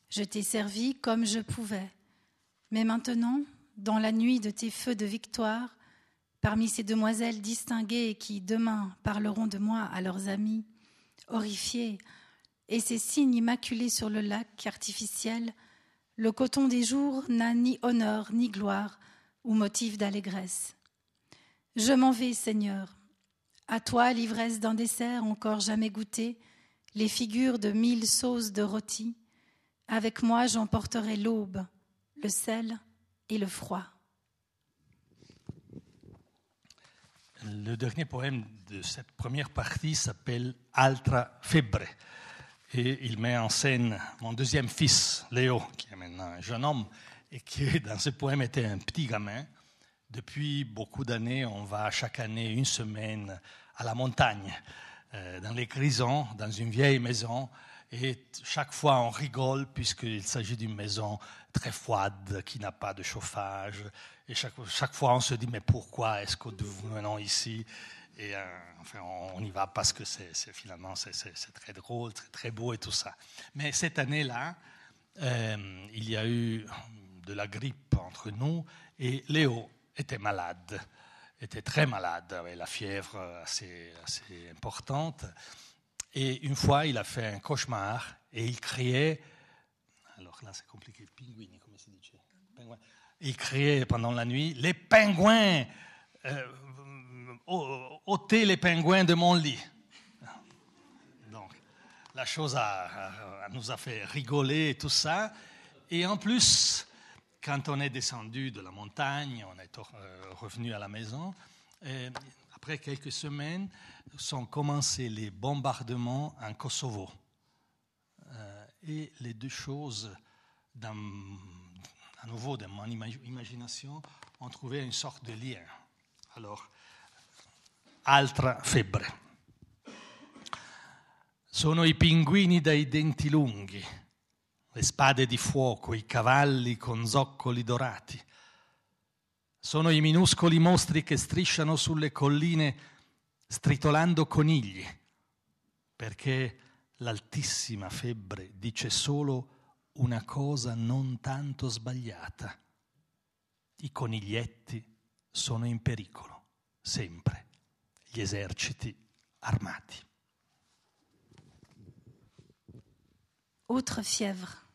Je t'ai servi comme je pouvais. Mais maintenant, dans la nuit de tes feux de victoire, Parmi ces demoiselles distinguées qui demain parleront de moi à leurs amis, horrifiés, et ces signes immaculés sur le lac artificiel, le coton des jours n'a ni honneur ni gloire ou motif d'allégresse. Je m'en vais, Seigneur. À toi, l'ivresse d'un dessert encore jamais goûté, les figures de mille sauces de rôti. Avec moi, j'emporterai l'aube, le sel et le froid. Le dernier poème de cette première partie s'appelle Altra Febre. Et il met en scène mon deuxième fils, Léo, qui est maintenant un jeune homme, et qui, dans ce poème, était un petit gamin. Depuis beaucoup d'années, on va chaque année une semaine à la montagne, euh, dans les grisons, dans une vieille maison. Et chaque fois, on rigole puisqu'il s'agit d'une maison très froide, qui n'a pas de chauffage, et chaque, chaque, fois, on se dit, mais pourquoi est-ce que nous venons ici? Et euh, on, y va parce que c'est, finalement, c'est, très drôle, très, beau et tout ça. Mais cette année-là, euh, il y a eu de la grippe entre nous et Léo était malade, était très malade, avec la fièvre assez, importante. Et une fois, il a fait un cauchemar et il criait, alors là c'est compliqué, pinguini, dice il criait pendant la nuit, les pingouins, euh, ôtez les pingouins de mon lit. Donc, la chose nous a fait rigoler et tout ça. Et en plus, quand on est descendu de la montagne, on est euh, revenu à la maison, après quelques semaines, sont commencés les bombardements en Kosovo. Euh, et les deux choses, à nouveau dans mon imagination, on trouvait une sorte de lien. Alors, altra febbre. Sono i pinguini dai denti lunghi, le spade di fuoco, i cavalli con zoccoli dorati. Sono i minuscoli mostri che strisciano sulle colline stritolando conigli, perché l'altissima febbre dice solo una cosa non tanto sbagliata. I coniglietti sono in pericolo, sempre, gli armati. Autre fièvre.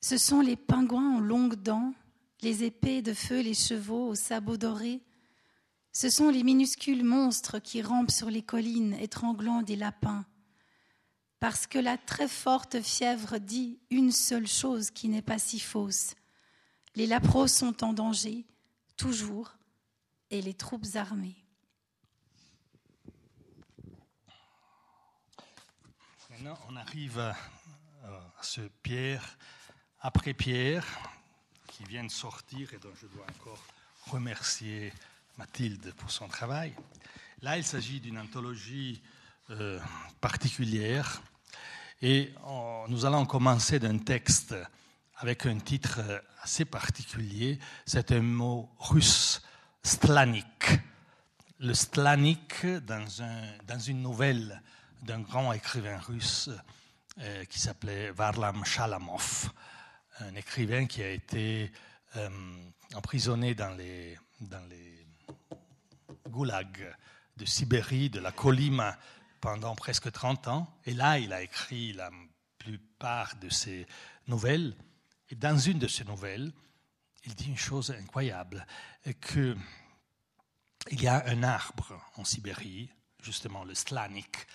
Ce sont les pingouins aux longues dents, les épées de feu, les chevaux aux sabots dorés. Ce sont les minuscules monstres qui rampent sur les collines, étranglant des lapins. Parce que la très forte fièvre dit une seule chose qui n'est pas si fausse. Les lapros sont en danger, toujours, et les troupes armées. Maintenant, on arrive à, ce Pierre après Pierre qui vient de sortir et dont je dois encore remercier Mathilde pour son travail. Là, il s'agit d'une anthologie euh, particulière et on- nous allons commencer d'un texte avec un titre assez particulier. C'est un mot russe, stlanik. Le stlanik dans, un- dans une nouvelle d'un grand écrivain russe euh, qui s'appelait Varlam Shalamov, un écrivain qui a été euh, emprisonné dans les, dans les goulags de Sibérie, de la Kolyma, pendant presque 30 ans. Et là, il a écrit la plupart de ses nouvelles. Et dans une de ces nouvelles, il dit une chose incroyable, que il y a un arbre en Sibérie, justement le slanik,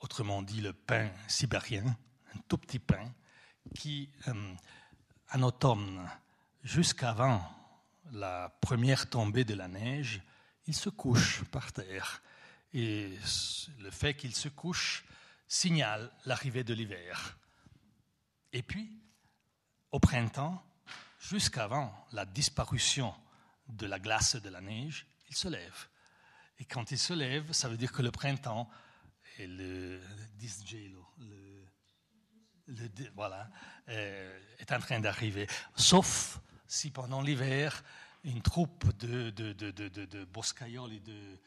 autrement dit le pin sibérien, un tout petit pin, qui, euh, en automne, jusqu'avant la première tombée de la neige, il se couche par terre. Et le fait qu'il se couche signale l'arrivée de l'hiver. Et puis, au printemps, jusqu'avant la disparition de la glace et de la neige, il se lève. Et quand il se lève, ça veut dire que le printemps est le disgelo, le, voilà, euh, est en train d'arriver. Sauf si pendant l'hiver, une troupe de, de, de, de, de, et de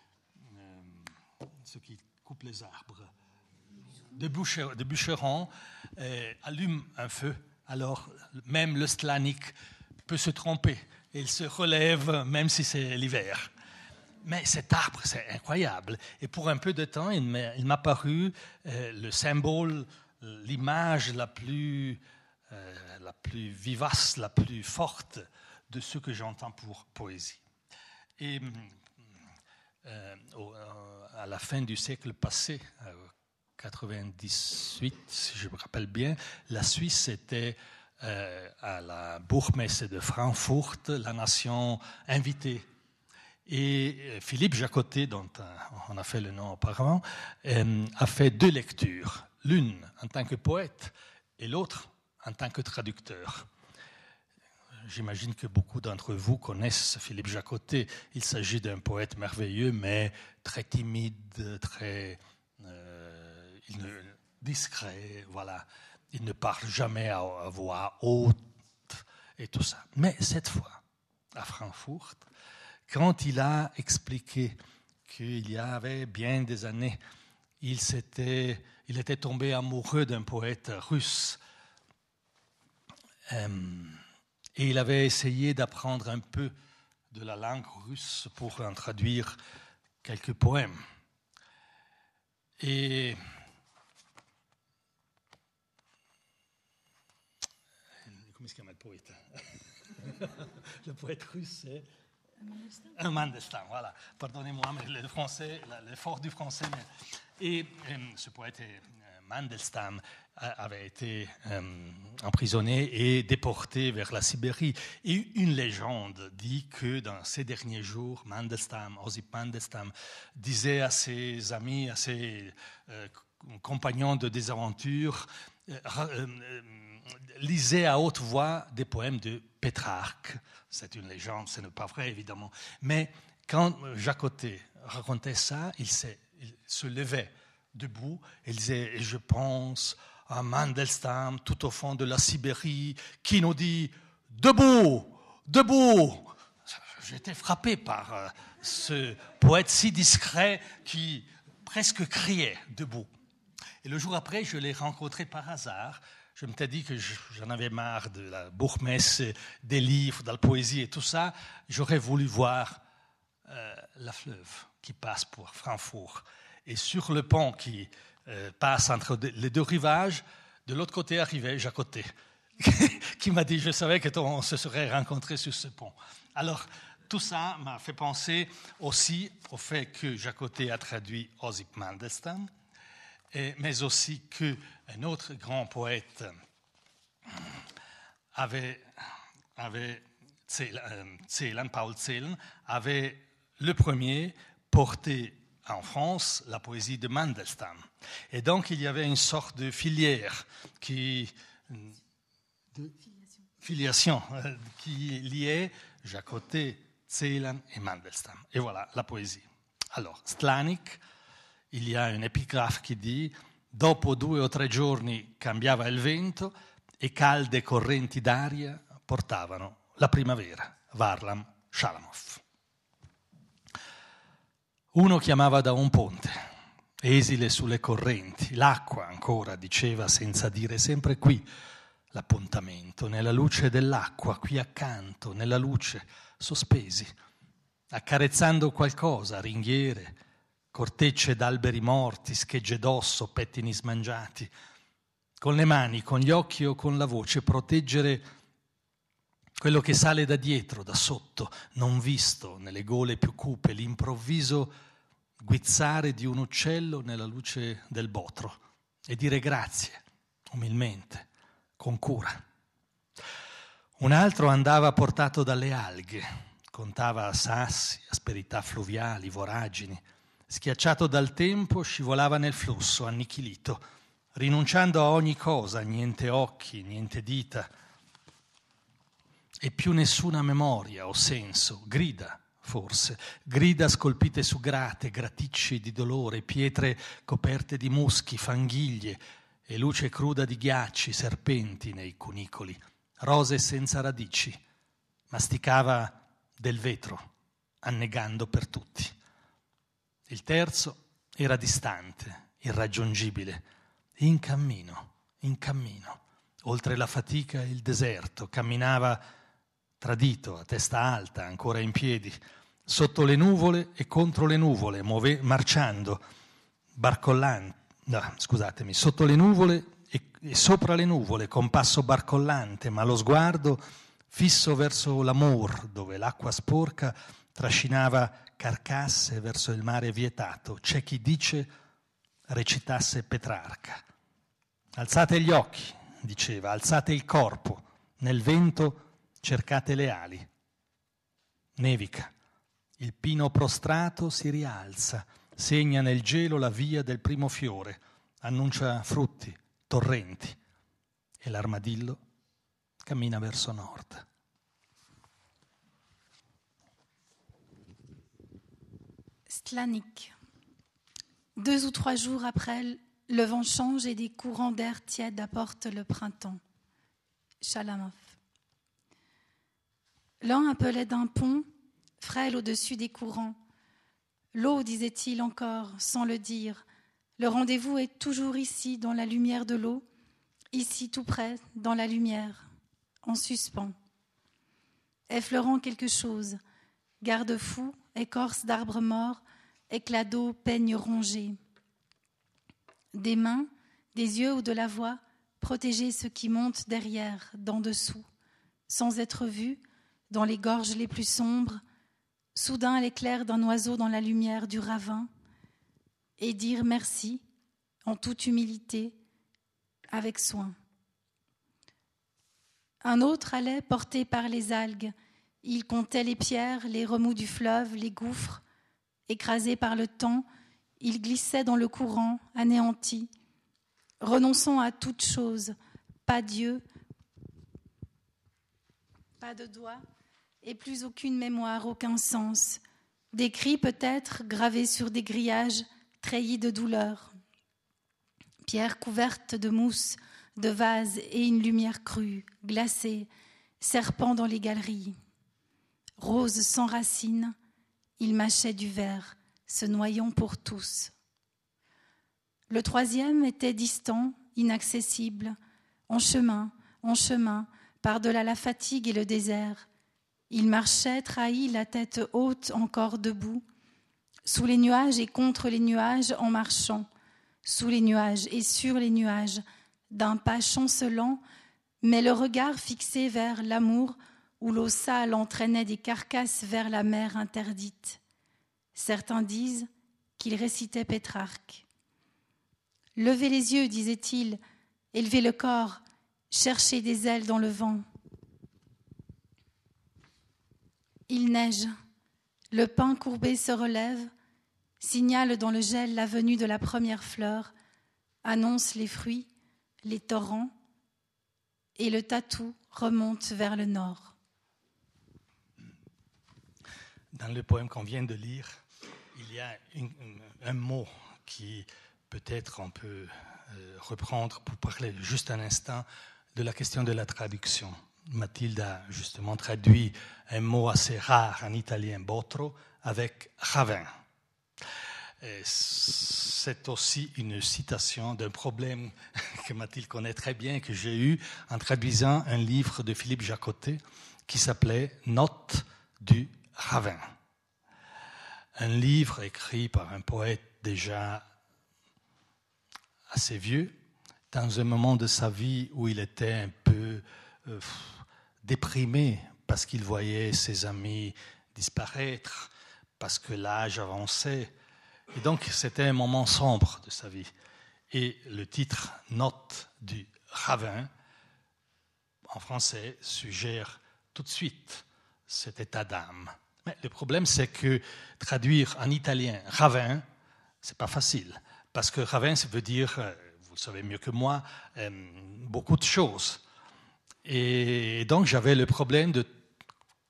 euh, ceux qui coupent les arbres, de, boucher- de bûcherons, euh, allument un feu. Alors même le stlanik peut se tromper. Il se relève même si c'est l'hiver. Mais cet arbre, c'est incroyable. Et pour un peu de temps, il m'a paru euh, le symbole, l'image la plus, euh, la plus vivace, la plus forte de ce que j'entends pour poésie. Et euh, euh, à la fin du siècle passé, euh, 98, si je me rappelle bien, la Suisse était euh, à la bourgmesse de Francfort, la nation invitée. Et euh, Philippe Jacotet, dont euh, on a fait le nom auparavant, euh, a fait deux lectures, l'une en tant que poète et l'autre en tant que traducteur. J'imagine que beaucoup d'entre vous connaissent Philippe Jacotet. Il s'agit d'un poète merveilleux, mais très timide, très discret, voilà. Il ne parle jamais à voix haute et tout ça. Mais cette fois, à Francfort, quand il a expliqué qu'il y avait bien des années, il, s'était, il était tombé amoureux d'un poète russe. Euh, et il avait essayé d'apprendre un peu de la langue russe pour en traduire quelques poèmes. Et comment est-ce qu'il y a le poète? Le poète russe, c'est un Mandelstam, voilà. Pardonnez-moi, mais le français, l'effort du français. Et euh, ce poète euh, Mandelstam avait été euh, emprisonné et déporté vers la Sibérie. Et une légende dit que dans ces derniers jours, Mandelstam, Osip Mandelstam, disait à ses amis, à ses compagnons de désaventure, lisait à haute voix des poèmes de Pétrarque. C'est une légende, ce n'est pas vrai évidemment. Mais quand Jacotet racontait ça, il, il se levait debout et disait Je pense à Mandelstam tout au fond de la Sibérie qui nous dit Debout, debout J'étais frappé par euh, ce poète si discret qui presque criait debout. Et le jour après, je l'ai rencontré par hasard. Je m'étais dit que j'en avais marre de la bourgmesse, des livres, de la poésie et tout ça. J'aurais voulu voir euh, la fleuve qui passe pour Francfort. Et sur le pont qui euh, passe entre les deux rivages, de l'autre côté arrivait Jacoté, qui m'a dit, je savais que on se serait rencontré sur ce pont. Alors, tout ça m'a fait penser aussi au fait que Jacoté a traduit Osip Mandelstam, mais aussi qu'un autre grand poète avait, avait Celan, Paul Celan, avait le premier porté en France la poésie de Mandelstam. Et donc il y avait une sorte de filière qui, de filiation, euh, qui liait Jacoté, Celan et Mandelstam. Et voilà la poésie. Alors, Stlanik, il y a une épigraphe qui dit Dopo due o tre giorni cambiava il vento e calde correnti d'aria portavano la primavera. Varlam Shalamov. Uno chiamava da un ponte, esile sulle correnti, l'acqua ancora diceva senza dire sempre qui l'appuntamento, nella luce dell'acqua, qui accanto, nella luce sospesi, accarezzando qualcosa, ringhiere, cortecce d'alberi morti, schegge d'osso, pettini smangiati, con le mani, con gli occhi o con la voce, proteggere quello che sale da dietro, da sotto, non visto nelle gole più cupe, l'improvviso guizzare di un uccello nella luce del botro e dire grazie, umilmente, con cura. Un altro andava portato dalle alghe, contava sassi, asperità fluviali, voragini. Schiacciato dal tempo, scivolava nel flusso, annichilito, rinunciando a ogni cosa, niente occhi, niente dita, e più nessuna memoria o senso, grida forse, grida scolpite su grate, graticci di dolore, pietre coperte di muschi, fanghiglie e luce cruda di ghiacci, serpenti nei cunicoli rose senza radici, masticava del vetro, annegando per tutti. Il terzo era distante, irraggiungibile, in cammino, in cammino, oltre la fatica e il deserto, camminava tradito, a testa alta, ancora in piedi, sotto le nuvole e contro le nuvole, muove, marciando, barcollando, no, scusatemi, sotto le nuvole e, e sopra le nuvole con passo barcollante, ma lo sguardo fisso verso l'amor, dove l'acqua sporca trascinava carcasse verso il mare vietato. C'è chi dice recitasse Petrarca. Alzate gli occhi, diceva, alzate il corpo, nel vento cercate le ali. Nevica, il pino prostrato si rialza, segna nel gelo la via del primo fiore, annuncia frutti, torrenti e l'armadillo cammina verso nord. Deux ou trois jours après, le vent change et des courants d'air tiède apportent le printemps. Chalamov. L'un appelait d'un pont, frêle au-dessus des courants. L'eau, disait-il encore, sans le dire, le rendez-vous est toujours ici, dans la lumière de l'eau, ici tout près, dans la lumière, en suspens. Effleurant quelque chose, garde-fou, écorce d'arbres morts, éclat d'eau, peigne rongé. Des mains, des yeux ou de la voix, protéger ce qui monte derrière, d'en dessous, sans être vu, dans les gorges les plus sombres, soudain l'éclair d'un oiseau dans la lumière du ravin, et dire merci en toute humilité, avec soin. Un autre allait porté par les algues. Il comptait les pierres, les remous du fleuve, les gouffres. Écrasé par le temps, il glissait dans le courant, anéanti, renonçant à toute chose, pas Dieu, pas de doigt, et plus aucune mémoire, aucun sens. Des cris peut-être gravés sur des grillages, treillis de douleur. Pierre couverte de mousse, de vases et une lumière crue, glacée, serpent dans les galeries. Rose sans racines, il mâchait du verre, se noyant pour tous. Le troisième était distant, inaccessible. en chemin, en chemin, par-delà la fatigue et le désert. Il marchait, trahi, la tête haute, encore debout, sous les nuages et contre les nuages en marchant, sous les nuages et sur les nuages, d'un pas chancelant, mais le regard fixé vers l'amour où l'eau sale entraînait des carcasses vers la mer interdite. Certains disent qu'il récitait Pétrarque. Levez les yeux, disait-il, élevez le corps, cherchez des ailes dans le vent. Il neige, le pin courbé se relève, signale dans le gel la venue de la première fleur, annonce les fruits, les torrents, et le tatou remonte vers le nord. Dans le poème qu'on vient de lire, il y a un mot qui peut-être on peut euh, reprendre pour parler juste un instant de la question de la traduction. Mathilde a justement traduit un mot assez rare en italien, botro, avec ravin. C'est aussi une citation d'un problème que Mathilde connaît très bien, que j'ai eu en traduisant un livre de Philippe Jacotet qui s'appelait Notes du ravin. Un livre écrit par un poète déjà assez vieux, dans un moment de sa vie où il était un peu euh, déprimé parce qu'il voyait ses amis disparaître, parce que l'âge avançait. Et donc c'était un moment sombre de sa vie. Et le titre Note du ravin, en français, suggère tout de suite cet état d'âme. Mais le problème, c'est que traduire en italien ravin, c'est pas facile. Parce que ravin, ça veut dire, euh, vous le savez mieux que moi, euh, beaucoup de choses. Et donc j'avais le problème de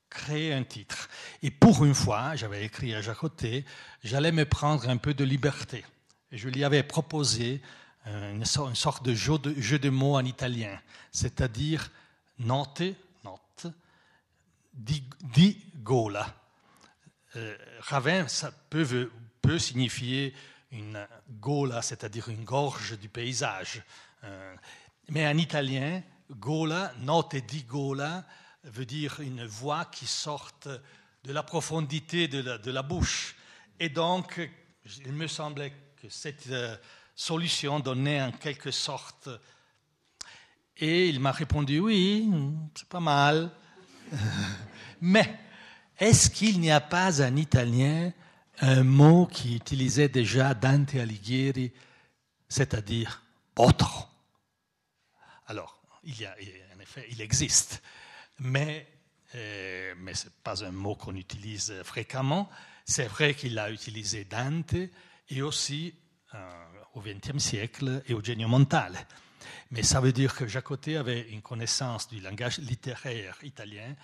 créer un titre. Et pour une fois, j'avais écrit à Jacoté, j'allais me prendre un peu de liberté. Et je lui avais proposé une sorte de jeu de, mots en italien, c'est-à-dire note, note, di, di gola. Euh, ravin, ça peut, signifier une gola, c'est-à-dire une gorge du paysage. Euh, mais en italien, gola, note di gola, veut dire une voix qui sorte de la profondité de la, bouche. Et donc, il me semblait que cette euh, solution donnait en quelque sorte. Et il m'a répondu oui, c'est pas mal. Mais est-ce qu'il n'y a pas un italien un mot qui utilisait déjà Dante Alighieri, c'est-à-dire potro. Alors, il y a, en effet, il existe, mais, euh, mais ce n'est pas un mot qu'on utilise fréquemment. C'est vrai qu'il l'a utilisé Dante et aussi euh, au XXe siècle Eugenio Montale. Mais ça veut dire que Jacoté avait une connaissance du langage littéraire italien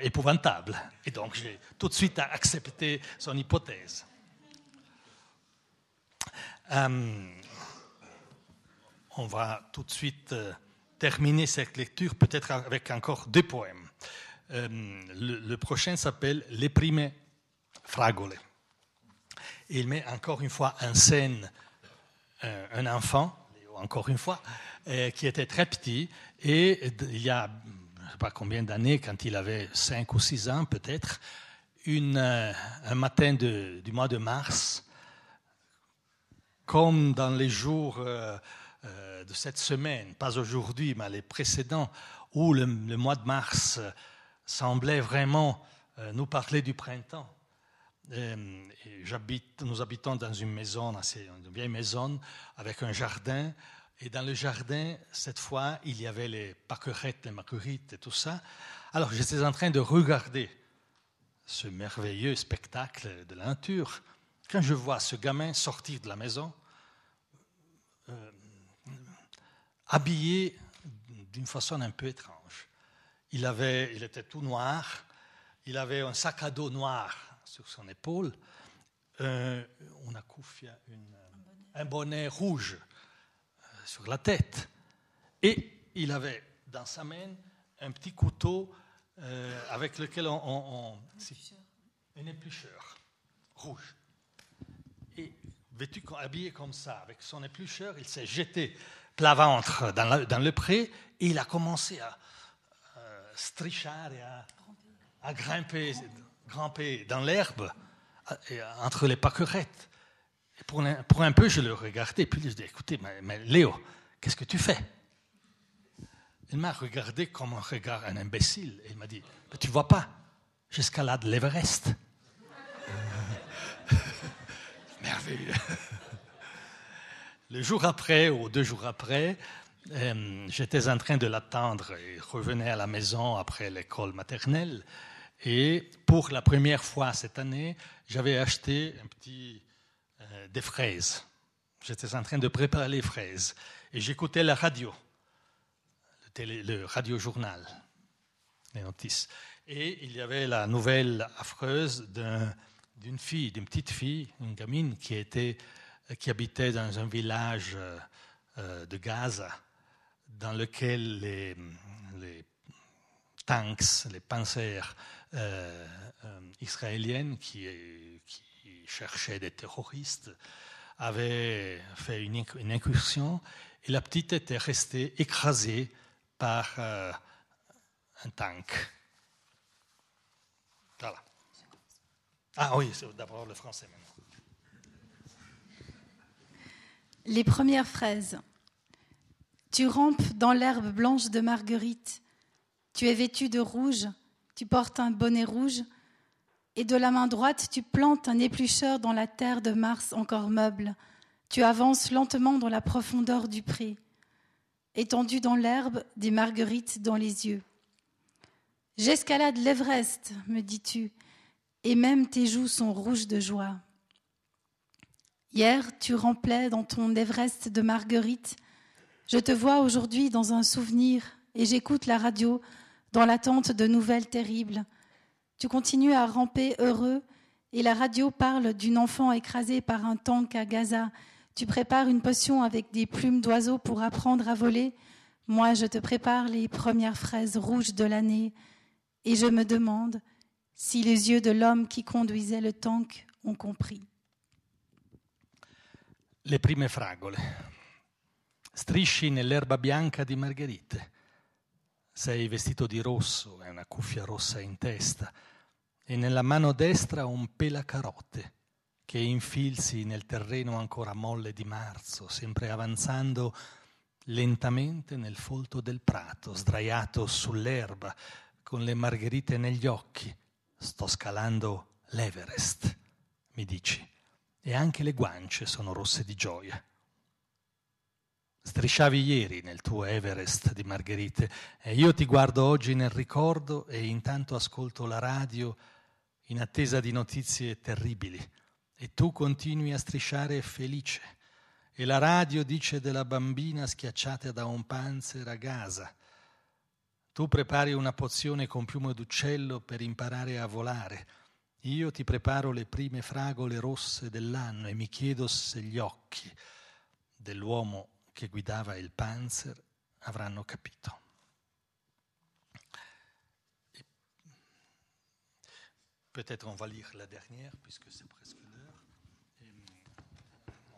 épouvantable. Et donc j'ai tout de suite accepté son hypothèse. Euh, on va tout de suite euh, terminer cette lecture peut-être avec encore deux poèmes. Euh, le, prochain s'appelle Les prime fragole. Il met encore une fois en scène un enfant, encore une fois, qui était très petit, et il y a sais pas combien d'années, quand il avait 5 ou 6 ans peut-être, euh, un matin du mois de mars, comme dans les jours euh, euh, de cette semaine, pas aujourd'hui, mais les précédents, où le, mois de mars semblait vraiment nous parler du printemps. nous habitons dans une maison, une vieille maison, avec un jardin et dans le jardin, cette fois, il y avait les paquerettes, les marguerites et tout ça. Alors j'étais en train de regarder ce merveilleux spectacle de la quand je vois ce gamin sortir de la maison, euh, habillé d'une façon un peu étrange. Il, avait, il était tout noir, il avait un sac à dos noir sur son épaule, euh, une, un bonnet rouge sur la tête. Et il avait dans sa main un petit couteau euh, avec lequel on... un éplucheur rouge. Et vêtu, habillé comme ça, avec son éplucheur, il s'est jeté plat ventre dans, le pré, et il a commencé à strichar et à, grimper, grimper dans l'herbe entre les pâquerettes. Pour, un, peu, je le regardais, puis je dis, écoutez, mais, Léo, qu'est-ce que tu fais? Il m'a regardé comme un regard un imbécile, et il m'a dit, tu vois pas, j'escalade l'Everest. Merveilleux. Le jour après, ou deux jours après, euh, j'étais en train de l'attendre et revenais à la maison après l'école maternelle. Et pour la première fois cette année, j'avais acheté un petit, euh, des fraises. J'étais en train de préparer les fraises. Et j'écoutais la radio, le, télé, radio-journal, les notices. Et il y avait la nouvelle affreuse d'une fille, d'une petite fille, une gamine qui, habitait dans un village euh, de Gaza dans lequel les, tanks, les panzers euh, euh, israéliennes qui, cherchaient des terroristes avaient fait une, incursion et la petite était restée écrasée par euh, un tank. Voilà. Ah oui, c'est d'abord le français maintenant. Les premières fraises. Tu rampes dans l'herbe blanche de marguerite. Tu es vêtu de rouge, tu portes un bonnet rouge, et de la main droite tu plantes un éplucheur dans la terre de Mars encore meuble. Tu avances lentement dans la profondeur du pré. Étendu dans l'herbe, des marguerites dans les yeux. J'escalade l'Everest, me dis-tu, et même tes joues sont rouges de joie. Hier, tu remplais dans ton Everest de marguerites je te vois aujourd'hui dans un souvenir et j'écoute la radio dans l'attente de nouvelles terribles. Tu continues à ramper heureux et la radio parle d'une enfant écrasée par un tank à Gaza. Tu prépares une potion avec des plumes d'oiseaux pour apprendre à voler. Moi, je te prépare les premières fraises rouges de l'année et je me demande si les yeux de l'homme qui conduisait le tank ont compris. Les prime fragole. Strisci nell'erba bianca di margherite. Sei vestito di rosso e una cuffia rossa in testa e nella mano destra un pelacarote che infilzi nel terreno ancora molle di marzo, sempre avanzando lentamente nel folto del prato, sdraiato sull'erba, con le margherite negli occhi. Sto scalando l'Everest, mi dici, e anche le guance sono rosse di gioia. Strisciavi ieri nel tuo Everest di Margherite e io ti guardo oggi nel ricordo e intanto ascolto la radio in attesa di notizie terribili e tu continui a strisciare felice e la radio dice della bambina schiacciata da un panzer a Gaza. Tu prepari una pozione con piume d'uccello per imparare a volare. Io ti preparo le prime fragole rosse dell'anno e mi chiedo se gli occhi dell'uomo che guidava il Panzer avranno capito. Peut-être on va lire la dernière, puisque c'est presque l'heure.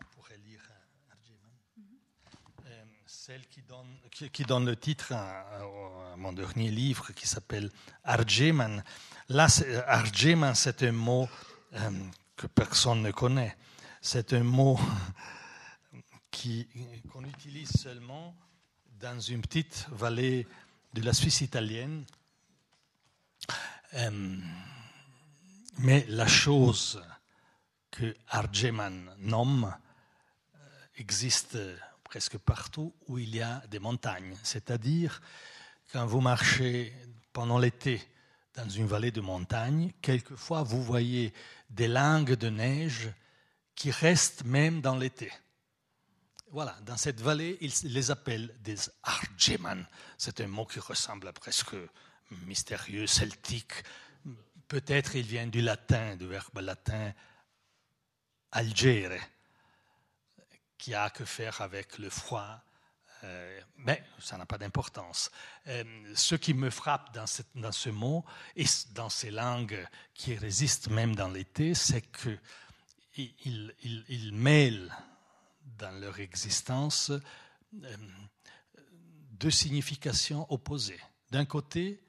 On pourrait lire Arjeman. Mm-hmm. Celle qui donne, qui, qui donne, le titre à, à, mon dernier livre qui s'appelle Arjeman. Là, Arjeman, c'est un mot euh, que personne ne connaît. C'est un mot qu'on utilise seulement dans une petite vallée de la Suisse italienne. Euh, mais la chose que Argeman nomme euh, existe presque partout où il y a des montagnes. C'est-à-dire, quand vous marchez pendant l'été dans une vallée de montagne, quelquefois vous voyez des langues de neige qui restent même dans l'été. Voilà, dans cette vallée, ils les appellent des Argeman. C'est un mot qui ressemble à presque mystérieux, celtique. Peut-être il vient du latin, du verbe latin algere, qui a que faire avec le froid. Euh, mais ça n'a pas d'importance. Euh, ce qui me frappe dans, ce mot et dans ces langues qui résistent même dans l'été, c'est qu'ils il, mêlent dans leur existence deux significations opposées. D'un côté,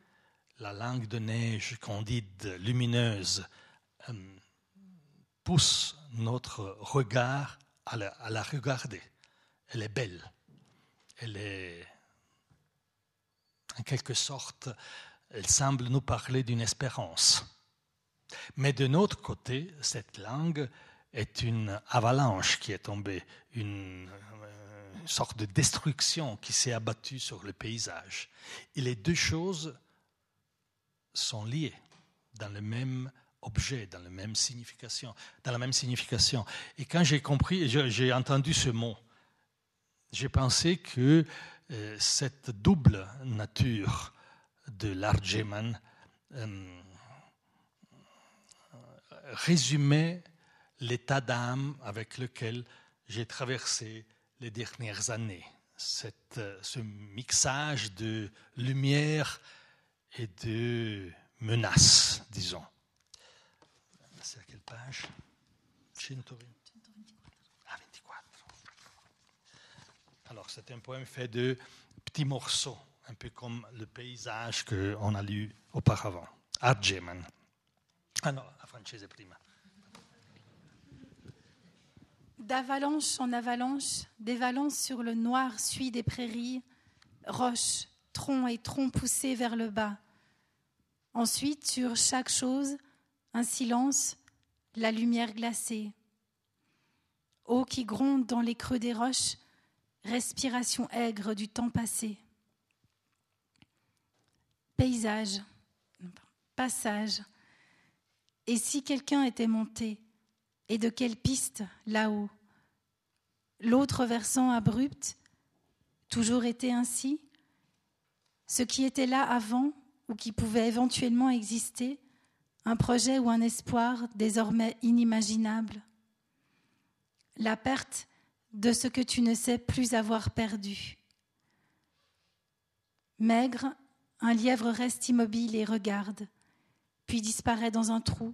la langue de neige candide, lumineuse, pousse notre regard à la, regarder. Elle est belle. Elle est, en quelque sorte, elle semble nous parler d'une espérance. Mais de notre côté, cette langue est une avalanche qui est tombée, une, une sorte de destruction qui s'est abattue sur le paysage. Et les deux choses sont liées dans le même objet, dans la même signification, dans la même signification. Et quand j'ai compris, j'ai entendu ce mot, j'ai pensé que euh, cette double nature de l'art Geman euh, résumait l'état d'âme avec lequel j'ai traversé les dernières années. Cette, euh, ce mixage de lumière et de menace, disons. C'est à quelle page? 124. Ah, 24. Alors, c'est un poème fait de petits morceaux, un peu comme le paysage qu'on a lu auparavant. Argeman. Ah non, la française prima. D'avalanche en avalanche, des valences sur le noir suit des prairies, roches, troncs et troncs poussés vers le bas. Ensuite, sur chaque chose, un silence, la lumière glacée. Eau qui gronde dans les creux des roches, respiration aigre du temps passé. Paysage, passage. Et si quelqu'un était monté, et de quelle piste là-haut? L'autre versant abrupt, toujours été ainsi? Ce qui était là avant, ou qui pouvait éventuellement exister, un projet ou un espoir désormais inimaginable? La perte de ce que tu ne sais plus avoir perdu. Maigre, un lièvre reste immobile et regarde, puis disparaît dans un trou.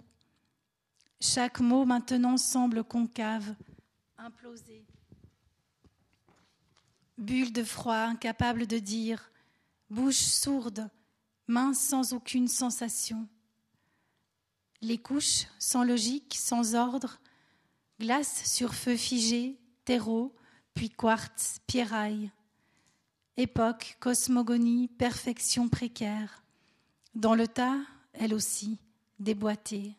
Chaque mot maintenant semble concave, implosé. Bulle de froid, incapable de dire, bouche sourde, main sans aucune sensation les couches sans logique, sans ordre, glace sur feu figé, terreau, puis quartz, pierraille. Époque, cosmogonie, perfection précaire. Dans le tas, elle aussi, déboîtée.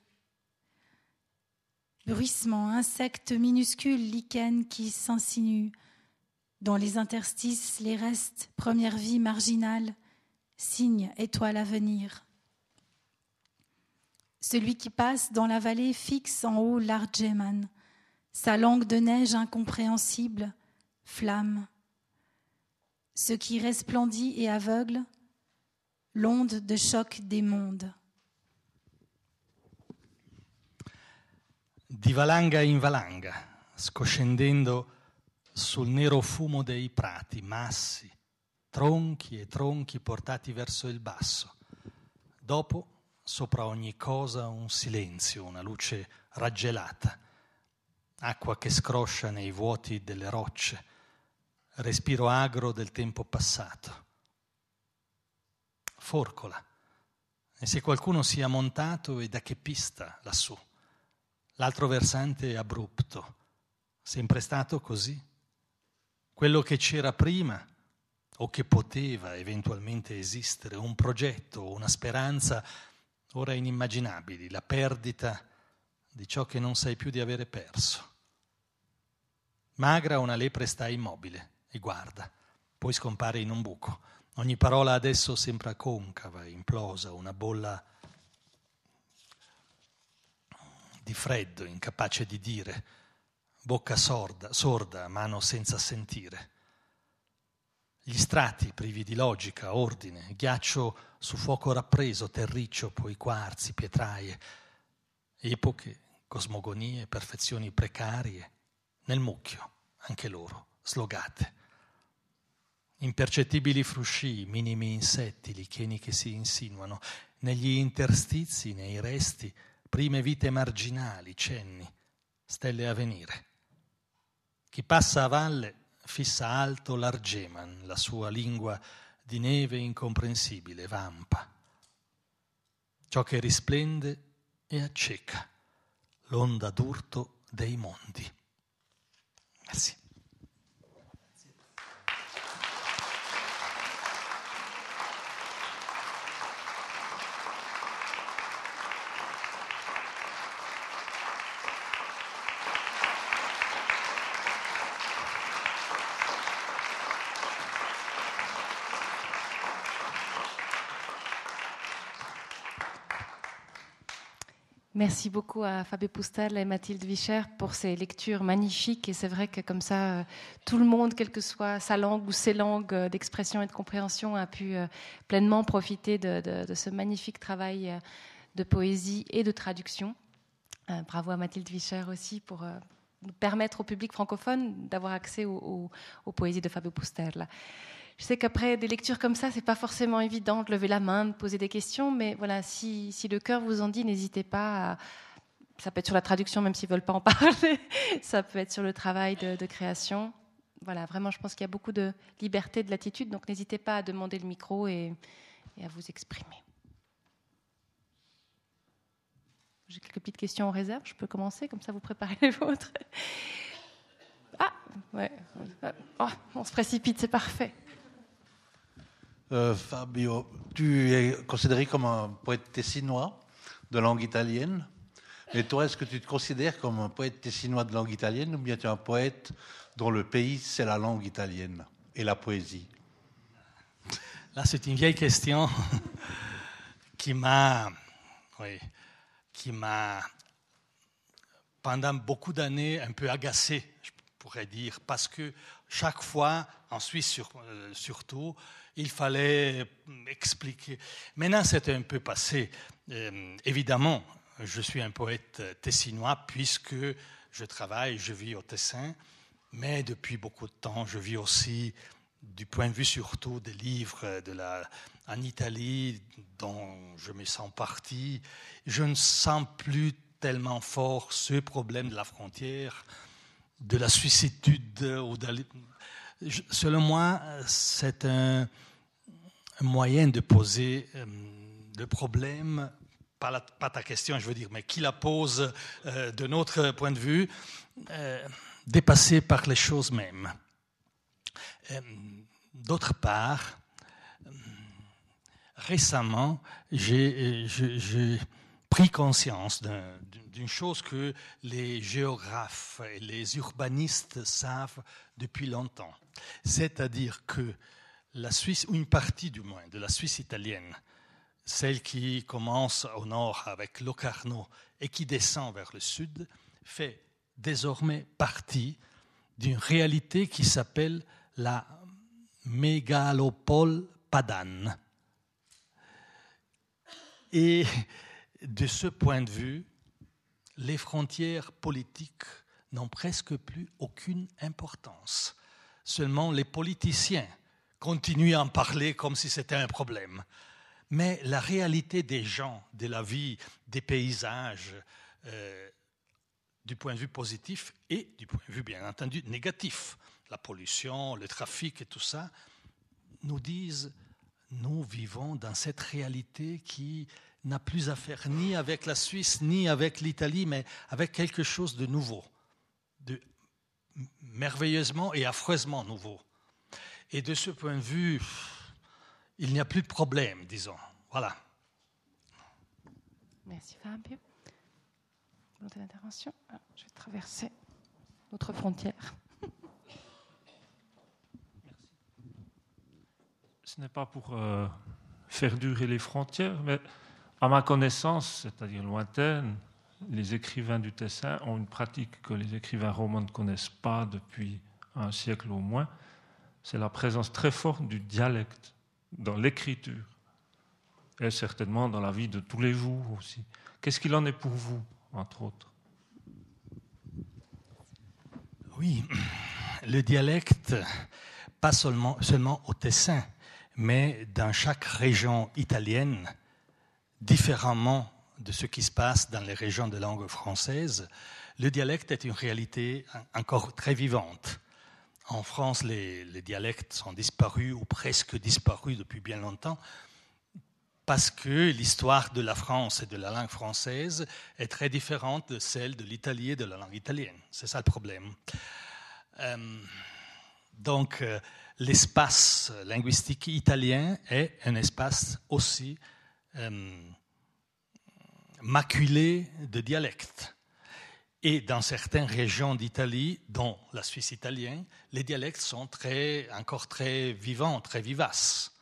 Bruissement, insectes minuscules, lichens qui s'insinuent. Dans les interstices, les restes, première vie marginale, signe, étoile à venir. Celui qui passe dans la vallée fixe en haut l'Argeman, sa langue de neige incompréhensible, flamme. Ce qui resplendit et aveugle, l'onde de choc des mondes. Di valanga in valanga, scoscendendo sul nero fumo dei prati, massi, tronchi e tronchi portati verso il basso. Dopo sopra ogni cosa un silenzio, una luce raggelata, acqua che scroscia nei vuoti delle rocce, respiro agro del tempo passato. Forcola. E se qualcuno sia montato e da che pista lassù? L'altro versante è abrupto. Sempre stato così? Quello che c'era prima o che poteva eventualmente esistere, un progetto, una speranza, ora inimmaginabili, la perdita di ciò che non sai più di avere perso. Magra una lepre sta immobile e guarda, poi scompare in un buco. Ogni parola adesso sembra concava, implosa, una bolla di freddo, incapace di dire, bocca sorda, sorda, mano senza sentire. Gli strati privi di logica, ordine, ghiaccio su fuoco rappreso, terriccio, poi quarzi, pietraie, epoche, cosmogonie, perfezioni precarie, nel mucchio, anche loro, slogate. Impercettibili frusci, minimi insetti, licheni che si insinuano, negli interstizi, nei resti, prime vite marginali, cenni, stelle a venire. Chi passa a valle fissa alto l'Argeman, la sua lingua di neve incomprensibile, vampa. Ciò che risplende e acceca, l'onda d'urto dei mondi. Merci. Merci beaucoup à Fabio Pustel et Mathilde Vicher pour ces lectures magnifiques. Et c'est vrai que comme ça, euh, tout le monde, quelle que soit sa langue ou ses langues euh, d'expression et de compréhension, a pu euh, pleinement profiter de, ce magnifique travail de poésie et de traduction. Bravo à Mathilde Vicher aussi pour permettre au public francophone d'avoir accès aux, poésies de Fabio Pustel. Je sais qu'après des lectures comme ça, c'est pas forcément évident de lever la main, de poser des questions, mais voilà, si, le cœur vous en dit, n'hésitez pas. Ça peut être sur la traduction, même s'ils veulent pas en parler. ça peut être sur le travail de, création. Voilà, vraiment, je pense qu'il y a beaucoup de liberté, de latitude, donc n'hésitez pas à demander le micro et, à vous exprimer. J'ai quelques petites questions en réserve. Je peux commencer, comme ça vous préparez les vôtres. Ah, ouais. Oh, on se précipite, c'est parfait. Euh, Fabio, tu es considéré comme un poète tessinois de langue italienne. Mais toi, est-ce que tu te considères comme un poète tessinois de langue italienne ou bien tu es un poète dont le pays, c'est la langue italienne et la poésie? Là, c'est une vieille question qui m'a, qui m'a, pendant beaucoup d'années, un peu agacé, je pourrais dire, parce que chaque fois, en Suisse euh, surtout, il fallait expliquer. Maintenant, c'est un peu passé. Euh, évidemment, je suis un poète tessinois puisque je travaille, je vis au Tessin, mais depuis beaucoup de temps, je vis aussi du point de vue surtout des livres de la, en Italie dont je me sens parti. Je ne sens plus tellement fort ce problème de la frontière, de la suicitude ou de selon moi, c'est un, moyen de poser euh, le problème, pas, ta question, je veux dire, mais qui la pose euh, de notre point de vue, euh, dépassé par les choses mêmes. D'autre part, récemment, j'ai pris conscience d'une chose que les géographes et les urbanistes savent depuis longtemps. C'est-à-dire que la Suisse, ou une partie du moins de la Suisse italienne, celle qui commence au nord avec Locarno et qui descend vers le sud, fait désormais partie d'une réalité qui s'appelle la mégalopole padane. Et de ce point de vue, les frontières politiques n'ont presque plus aucune importance. Seulement les politiciens continuent à en parler comme si c'était un problème. Mais la réalité des gens, de la vie, des paysages, euh, du point de vue positif et du point de vue bien entendu négatif, la pollution, le trafic et tout ça, nous disent, nous vivons dans cette réalité qui n'a plus à faire ni avec la Suisse, ni avec l'Italie, mais avec quelque chose de nouveau de merveilleusement et affreusement nouveau. Et de ce point de vue, il n'y a plus de problème, disons. Voilà. Merci Fabio. Votre intervention. Ah, je vais traverser notre frontière. Ce n'est pas pour euh, faire durer les frontières, mais à ma connaissance, c'est-à-dire lointaine, les écrivains du Tessin ont une pratique que les écrivains romans ne connaissent pas depuis un siècle au moins, c'est la présence très forte du dialecte dans l'écriture et certainement dans la vie de tous les jours aussi. Qu'est-ce qu'il en est pour vous, entre autres? Oui, le dialecte, pas seulement, seulement au Tessin, mais dans chaque région italienne, différemment de ce qui se passe dans les régions de langue française, le dialecte est une réalité encore très vivante. en France, les, dialectes sont disparus ou presque disparus depuis bien longtemps parce que l'histoire de la France et de la langue française est très différente de celle de l'italien et de la langue italienne. C'est ça le problème. Euh, donc, euh, l'espace linguistique italien est un espace aussi euh, maculé de dialectes. Et dans certaines régions d'Italie, dont la Suisse italienne, les dialectes sont très, encore très vivants, très vivaces.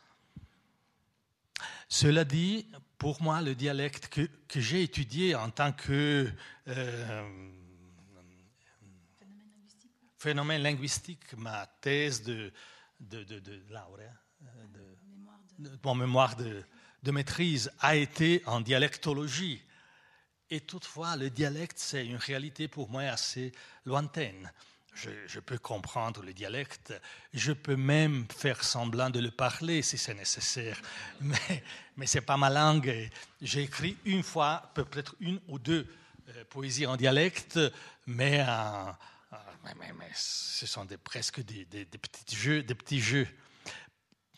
Cela dit, pour moi, le dialecte que, que j'ai étudié en tant que euh, phénomène linguistique, ma thèse de, de, de, de, mon mémoire de, de maîtrise a été en dialectologie. Et toutefois, le dialecte, c'est une réalité pour moi assez lointaine. Je, peux comprendre le dialecte, je peux même faire semblant de le parler si c'est nécessaire, mais, mais ce n'est pas ma langue. J'ai écrit une fois, peut-être une ou deux euh, poésies en dialecte, mais, ce sont des, presque des petits jeux.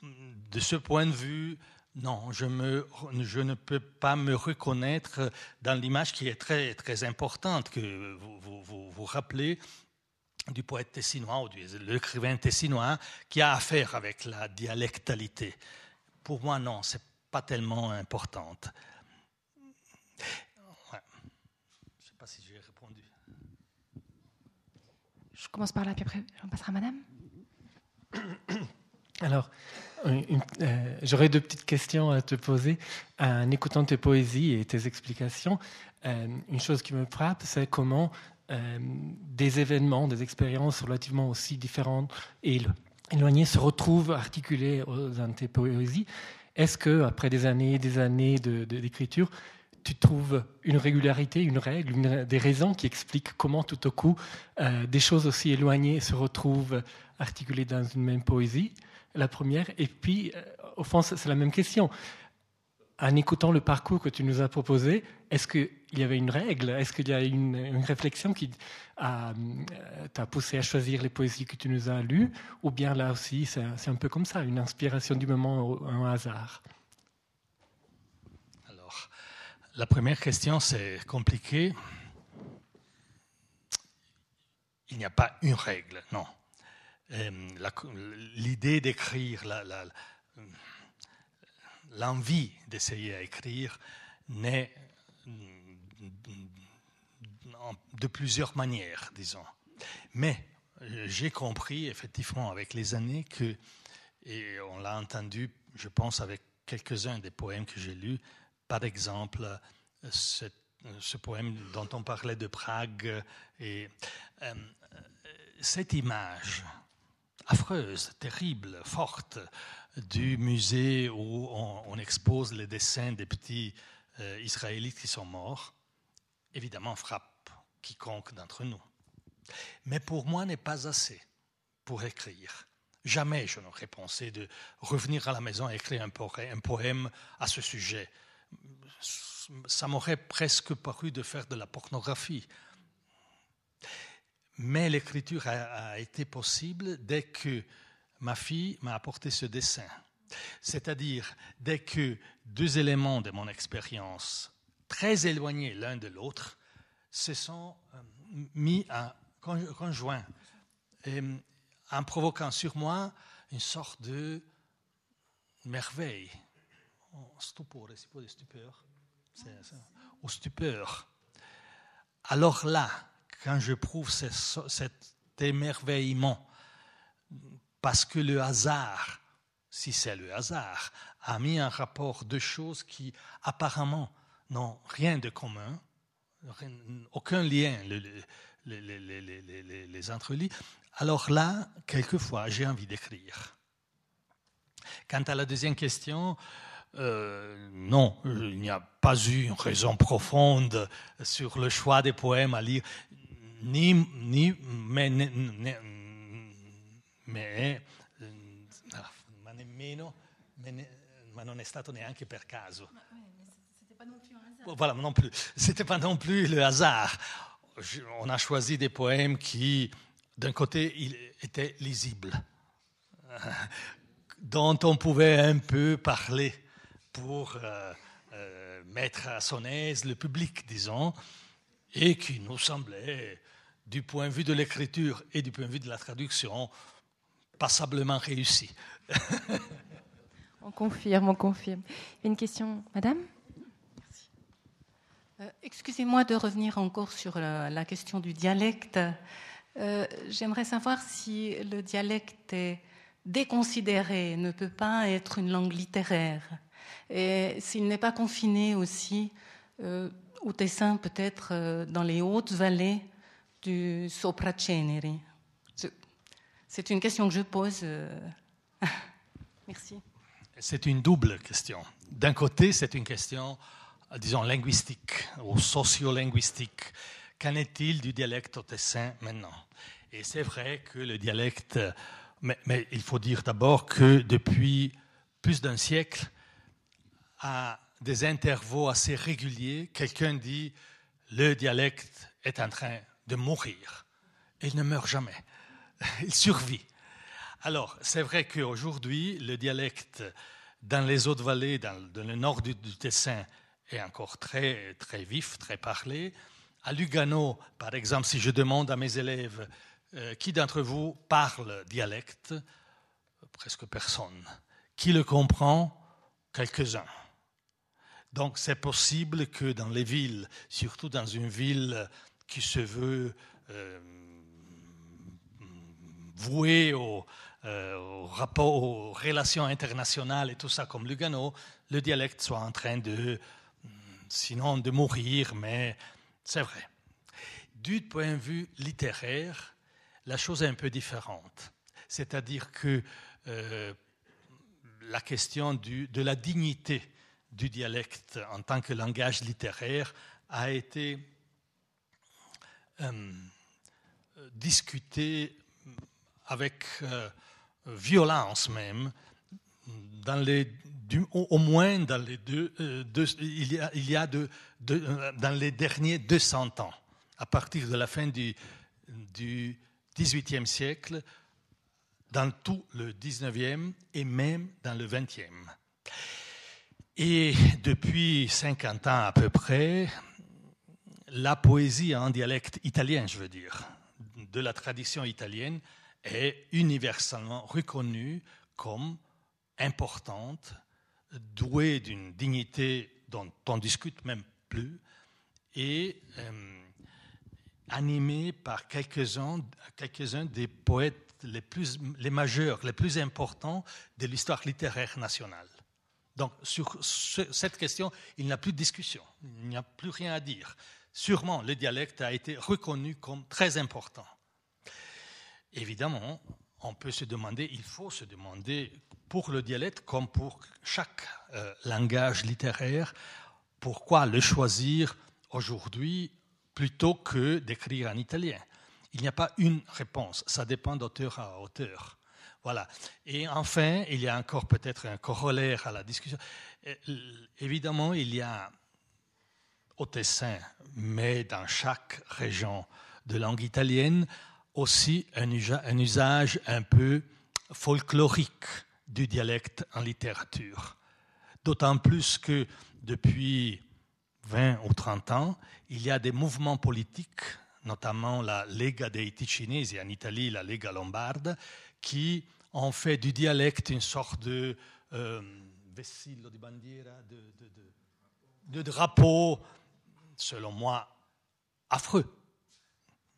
De ce point de vue, non, je, me, je, ne peux pas me reconnaître dans l'image qui est très, très importante, que vous vous, vous, rappelez du poète tessinois ou de l'écrivain tessinois qui a affaire avec la dialectalité. Pour moi, non, c'est pas tellement importante. Je ne sais pas si j'ai répondu. Je commence par là, puis après, j'en passerai à madame. Alors, euh, j'aurais deux petites questions à te poser. En écoutant tes poésies et tes explications, euh, une chose qui me frappe, c'est comment euh, des événements, des expériences relativement aussi différentes et éloignées se retrouvent articulées dans tes poésies. Est-ce que, après des années et des années d'écriture, tu trouves une régularité, une règle, des raisons qui expliquent comment tout au coup des choses aussi éloignées se retrouvent articulées dans une même poésie? La première. Et puis, euh, au fond, c'est la même question. En écoutant le parcours que tu nous as proposé, est-ce qu'il y avait une règle? Est-ce qu'il y a une, une réflexion qui euh, t'a poussé à choisir les poésies que tu nous as lues? Ou bien là aussi, c'est un peu comme ça, une inspiration du moment, un hasard? Alors, la première question, c'est compliqué. Il n'y a pas une règle, non. Euh, l'idée d'écrire, l'envie d'essayer à écrire naît de plusieurs manières, disons. Mais euh, j'ai compris effectivement avec les années que, et on l'a entendu, je pense, avec quelques-uns des poèmes que j'ai lus, par exemple, ce, ce, poème dont on parlait de Prague, et euh, cette image affreuse, terrible, forte du musée où on, expose les dessins des petits euh, Israélites qui sont morts, évidemment frappe quiconque d'entre nous. Mais pour moi n'est pas assez pour écrire. Jamais je n'aurais pensé de revenir à la maison et écrire un poème, un poème à ce sujet. Ça m'aurait presque paru de faire de la pornographie. Mais l'écriture a, été possible dès que ma fille m'a apporté ce dessin. C'est-à-dire, dès que deux éléments de mon expérience, très éloignés l'un de l'autre, se sont euh, mis à conjoint, en provoquant sur moi une sorte de merveille, stupeur, stupeur, ou stupeur. Alors là, quand je prouve cet émerveillement, parce que le hasard, si c'est le hasard, a mis en rapport deux choses qui apparemment n'ont rien de commun, aucun lien les, les, alors là, quelquefois, j'ai envie d'écrire. Quant à la deuxième question, euh, non, il n'y a pas eu une raison profonde sur le choix des poèmes à lire ni, ni me, ne, ne, me, ma nemmeno, me ne, ma non è stato neanche per caso. Voilà, non plus. C'était pas non plus le hasard. On a choisi des poèmes qui d'un côté, il était lisible, dont on pouvait un peu parler pour euh, euh, mettre à son aise le public, disons, et qui nous semblait, du point de vue de l'écriture et du point de vue de la traduction, passablement réussi. on confirme, on confirme. Une question, madame? Euh, Excusez-moi de revenir encore sur la, question du dialecte. Euh, j'aimerais savoir si le dialecte est déconsidéré, ne peut pas être une langue littéraire, et s'il n'est pas confiné aussi euh, au Tessin, peut-être dans les hautes vallées du Sopraceneri. C'est une question que je pose. Merci. C'est une double question. D'un côté, c'est une question disons, linguistique ou sociolinguistique. Qu'en est-il du dialecte tessin maintenant? Et c'est vrai que le dialecte, mais, mais il faut dire d'abord que depuis plus d'un siècle, à des intervaux assez réguliers, quelqu'un dit le dialecte est en train de mourir. Il ne meurt jamais. Il survit. Alors, c'est vrai qu'aujourd'hui, le dialecte dans les autres vallées, dans, le nord du Tessin, est encore très, très vif, très parlé. À Lugano, par exemple, si je demande à mes élèves euh, qui d'entre vous parle dialecte, presque personne. Qui le comprend? Quelques-uns. Donc c'est possible que dans les villes, surtout dans une ville qui se veut euh, vouée au, euh, aux relations internationales et tout ça comme Lugano, le dialecte soit en train de sinon de mourir, mais c'est vrai. Du point de vue littéraire, la chose est un peu différente. C'est-à-dire que euh, la question de la dignité du dialecte en tant que langage littéraire a été euh, discutée avec euh, violence même dans les au, moins dans les deux, euh, il y a, il y a de, euh, dans les derniers 200 ans, à partir de la fin du, du 18e siècle, dans tout le 19e et même dans le 20e. Et depuis 50 ans à peu près, la poésie en dialecte italien, je veux dire, de la tradition italienne, est universellement reconnue comme importante doué d'une dignité dont on discute même plus, et euh, animé par quelques-uns quelques des poètes les, plus, les majeurs, les plus importants de l'histoire littéraire nationale. Donc sur cette question, il n'y a plus de discussion, il n'y a plus rien à dire. Sûrement, le dialecte a été reconnu comme très important. Évidemment, on peut se demander, il faut se demander pour le dialecte comme pour chaque euh, langage littéraire, pourquoi le choisir aujourd'hui plutôt que d'écrire en italien? Il n'y a pas une réponse, ça dépend d'auteur à auteur. Voilà. Et enfin, il y a encore peut-être un corollaire à la discussion. Euh, évidemment, il y a au Tessin, mais dans chaque région de langue italienne, aussi un usage un peu folklorique du dialecte en littérature. D'autant plus que depuis 20 ou 30 ans, il y a des mouvements politiques, notamment la Lega dei Ticinesi en Italie, la Lega Lombarde, qui ont fait du dialecte une sorte de euh, vessillo di bandiera, de, de, drapeau, selon moi, affreux,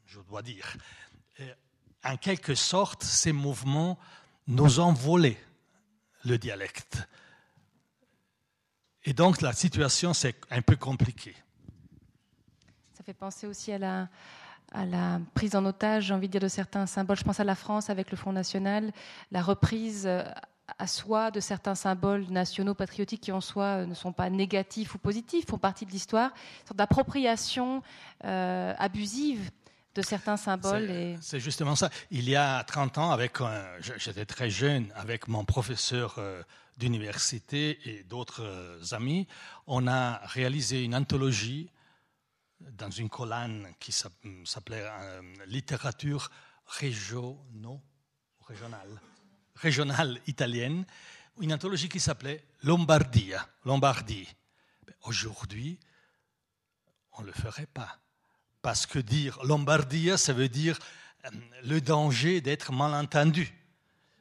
je dois dire. en quelque sorte, ces mouvements nous ont volé le dialecte. Et donc la situation, c'est un peu compliquée. Ça fait penser aussi à la, à la prise en otage, j'ai envie de dire, de certains symboles. Je pense à la France avec le Front National, la reprise euh, à soi de certains symboles nationaux patriotiques qui en soi euh, ne sont pas négatifs ou positifs, font partie de l'histoire, sorte d'appropriation euh, abusive de certains symboles. C'est justement ça. Il y a 30 ans, avec j'étais très jeune, avec mon professeur euh, d'université et d'autres euh, amis, on a réalisé une anthologie dans une colonne qui s'appelait Littérature régionaux, régionales, régionales italiennes, une anthologie qui s'appelait Lombardia, Lombardie. Aujourd'hui, on ne le ferait pas. Parce que dire Lombardia, ça veut dire euh, le danger d'être mal entendu.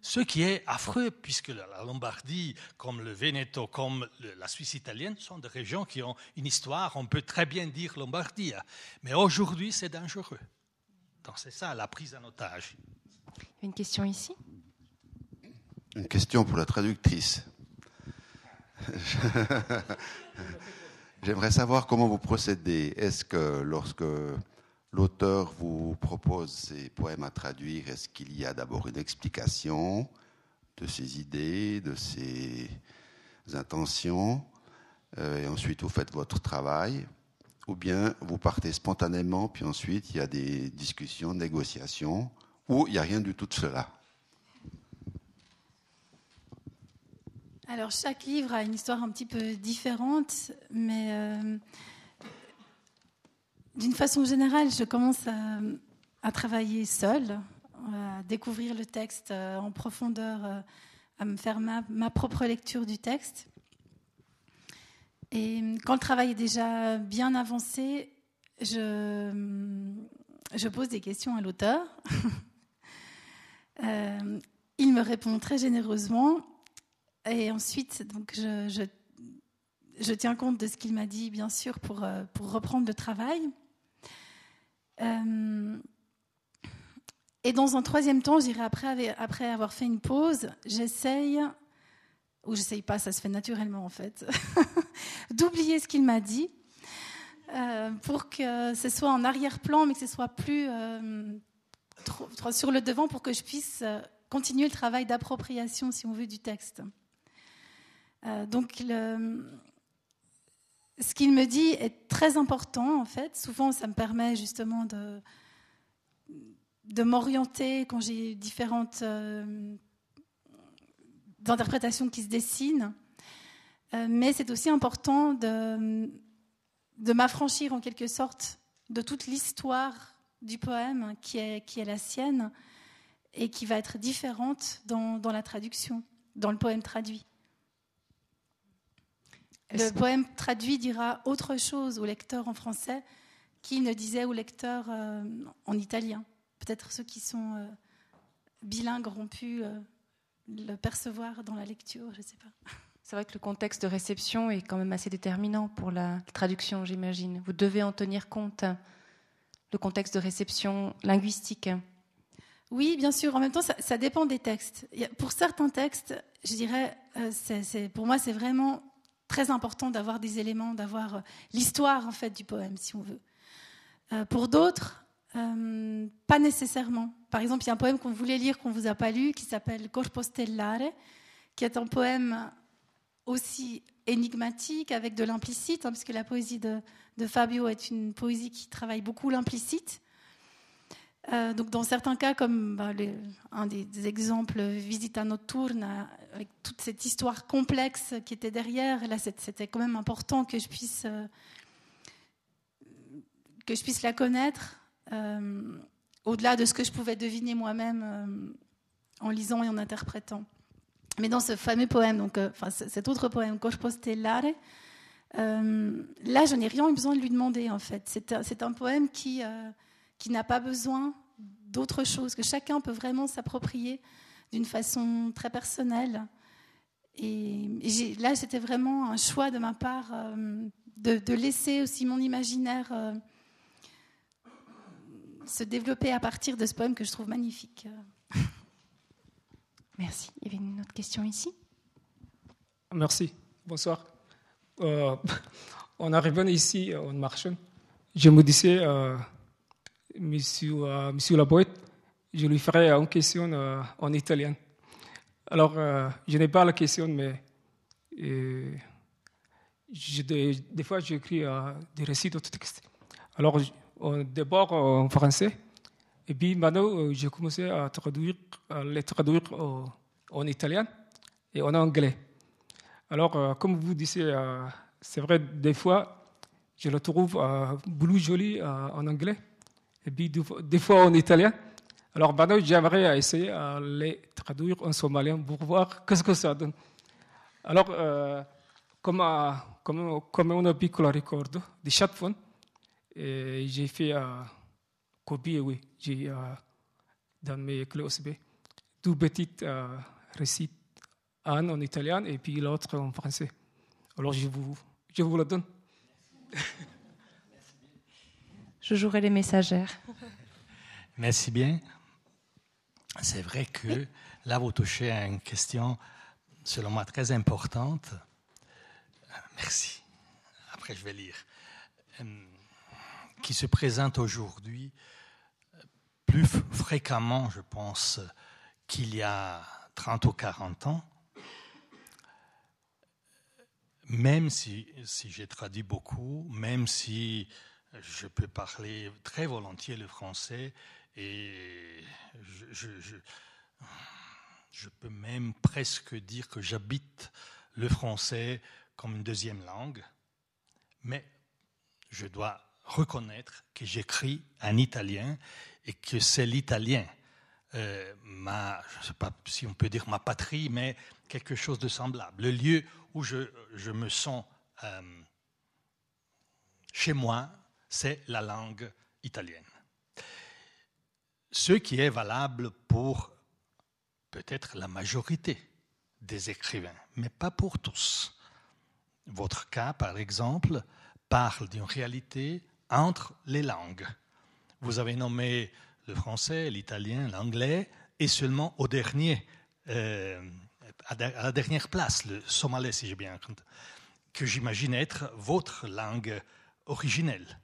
Ce qui est affreux, puisque la Lombardie, comme le Veneto, comme la Suisse italienne, sont des régions qui ont une histoire, on peut très bien dire Lombardia. Mais aujourd'hui, c'est dangereux. Donc c'est ça, la prise en otage. Une question ici? Une question pour la traductrice. J'aimerais savoir comment vous procédez. Est-ce que lorsque l'auteur vous propose ces poèmes à traduire, est-ce qu'il y a d'abord une explication de ses idées, de ses intentions, euh, et ensuite vous faites votre travail, ou bien vous partez spontanément, puis ensuite il y a des discussions, négociations, ou il n'y a rien du tout de cela? Alors chaque livre a une histoire un petit peu différente, mais euh, d'une façon générale, je commence à, travailler seule, à découvrir le texte euh, en profondeur, euh, à me faire ma, propre lecture du texte. Et quand le travail est déjà bien avancé, je, pose des questions à l'auteur. Il me répond très généreusement. Et ensuite, donc, je, tiens compte de ce qu'il m'a dit, bien sûr, pour, pour reprendre le travail. Euh, et dans un troisième temps, j'irai après, après avoir fait une pause, j'essaye, ou j'essaye pas, ça se fait naturellement en fait, d'oublier ce qu'il m'a dit euh, pour que ce soit en arrière-plan, mais que ce soit plus euh, sur le devant pour que je puisse continuer le travail d'appropriation, si on veut, du texte. Donc, le, ce qu'il me dit est très important, en fait. Souvent, ça me permet justement de, m'orienter quand j'ai différentes euh, interprétations qui se dessinent. Euh, mais c'est aussi important de, m'affranchir en quelque sorte de toute l'histoire du poème qui est, qui est la sienne et qui va être différente dans la traduction, dans le poème traduit. Le poème traduit dira autre chose au lecteur en français qu'il ne disait au lecteur euh, en italien. Peut-être ceux qui sont euh, bilingues auront pu euh, le percevoir dans la lecture, je ne sais pas. C'est vrai que le contexte de réception est quand même assez déterminant pour la traduction, j'imagine. Vous devez en tenir compte, le contexte de réception linguistique. Oui, bien sûr. En même temps, ça, ça dépend des textes. Pour certains textes, je dirais, c'est, pour moi, c'est vraiment très important d'avoir des éléments, d'avoir euh, l'histoire en fait du poème, si on veut. Euh, pour d'autres, euh, pas nécessairement. Par exemple, il y a un poème qu'on voulait lire qu'on vous a pas lu, qui s'appelle Corpo Stellare, qui est un poème aussi énigmatique avec de l'implicite, hein, puisque la poésie de, Fabio est une poésie qui travaille beaucoup l'implicite. Euh, donc dans certains cas, comme bah, un des, exemples, Visita Nocturne, avec toute cette histoire complexe qui était derrière, là c'était quand même important que je puisse, euh, que je puisse la connaître, euh, au-delà de ce que je pouvais deviner moi-même en lisant et en interprétant. Mais dans ce fameux poème, donc, enfin, cet autre poème, Corpo Stellare, là je n'ai rien eu besoin de lui demander en fait. C'est un poème qui qui n'a pas besoin d'autre chose, que chacun peut vraiment s'approprier d'une façon très personnelle. Et, là, c'était vraiment un choix de ma part euh, de, laisser aussi mon imaginaire euh, se développer à partir de ce poème que je trouve magnifique. Merci. Il y avait une autre question ici? Merci. Bonsoir. Euh, en arrivant ici, en marchant, je me disais monsieur, euh, monsieur je lui ferai une question euh, en italien. Alors, euh, je n'ai pas la question, mais des, fois, j'écris des récits de texte. Alors, d'abord en français, et puis maintenant, j'ai commencé à traduire, à les traduire en italien et en anglais. Alors, comme vous disiez, c'est vrai, des fois, je le trouve plus joli en anglais et puis des fois en italien. Alors maintenant, j'aimerais essayer à les traduire en somalien pour voir qu'est-ce que ça donne. Alors, euh, comme, comme, comme on a piccolo ricordo di chatphone, j'ai fait un copie, oui, j'ai dans mes clés USB, deux petites récits, un en italien et puis l'autre en français. Alors, je vous, je vous le donne. Je jouerai les messagères. Merci bien. C'est vrai que là, vous touchez à une question, selon moi, très importante. Merci. Après, je vais lire. Euh, qui se présente aujourd'hui plus fréquemment, je pense, qu'il y a 30 ou 40 ans. Même si, si j'ai traduit beaucoup, même si je peux parler très volontiers le français et je, peux même presque dire que j'habite le français comme une deuxième langue, mais je dois reconnaître que j'écris en italien et que c'est l'italien, euh, ma, je ne sais pas si on peut dire ma patrie, mais quelque chose de semblable, le lieu où je, je me sens euh, chez moi, c'est la langue italienne. Ce qui est valable pour peut-être la majorité des écrivains, mais pas pour tous. Votre cas, par exemple, parle d'une réalité entre les langues. Vous avez nommé le français, l'italien, l'anglais, et seulement au dernier, euh, à la dernière place, le somalais, si j'ai bien compris, que j'imagine être votre langue originelle.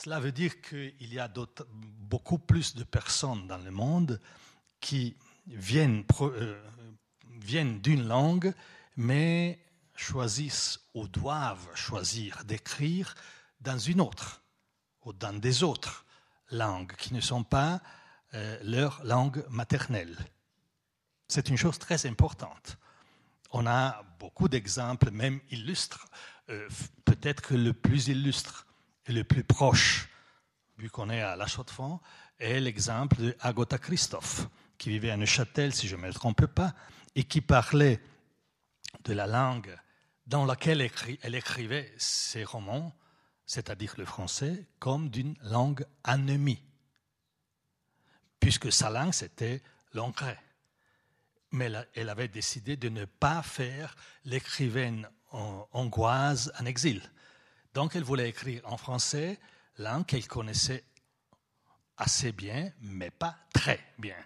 Cela veut dire qu'il y a beaucoup plus de personnes dans le monde qui viennent, euh, viennent d'une langue, mais choisissent ou doivent choisir d'écrire dans une autre ou dans des autres langues qui ne sont pas euh, leur langue maternelle. C'est une chose très importante. On a beaucoup d'exemples, même illustres. Euh, peut-être le plus illustre le plus proche, vu qu'on est à La Chaux-de-Fonds, est l'exemple d'Agota Christophe, qui vivait à Neuchâtel, si je ne me trompe pas, et qui parlait de la langue dans laquelle elle écrivait ses romans, c'est-à-dire le français, comme d'une langue ennemie, puisque sa langue, c'était l'anglais. Mais elle avait décidé de ne pas faire l'écrivaine hongroise en exil. Donc elle voulait écrire en français, langue qu'elle connaissait assez bien, mais pas très bien.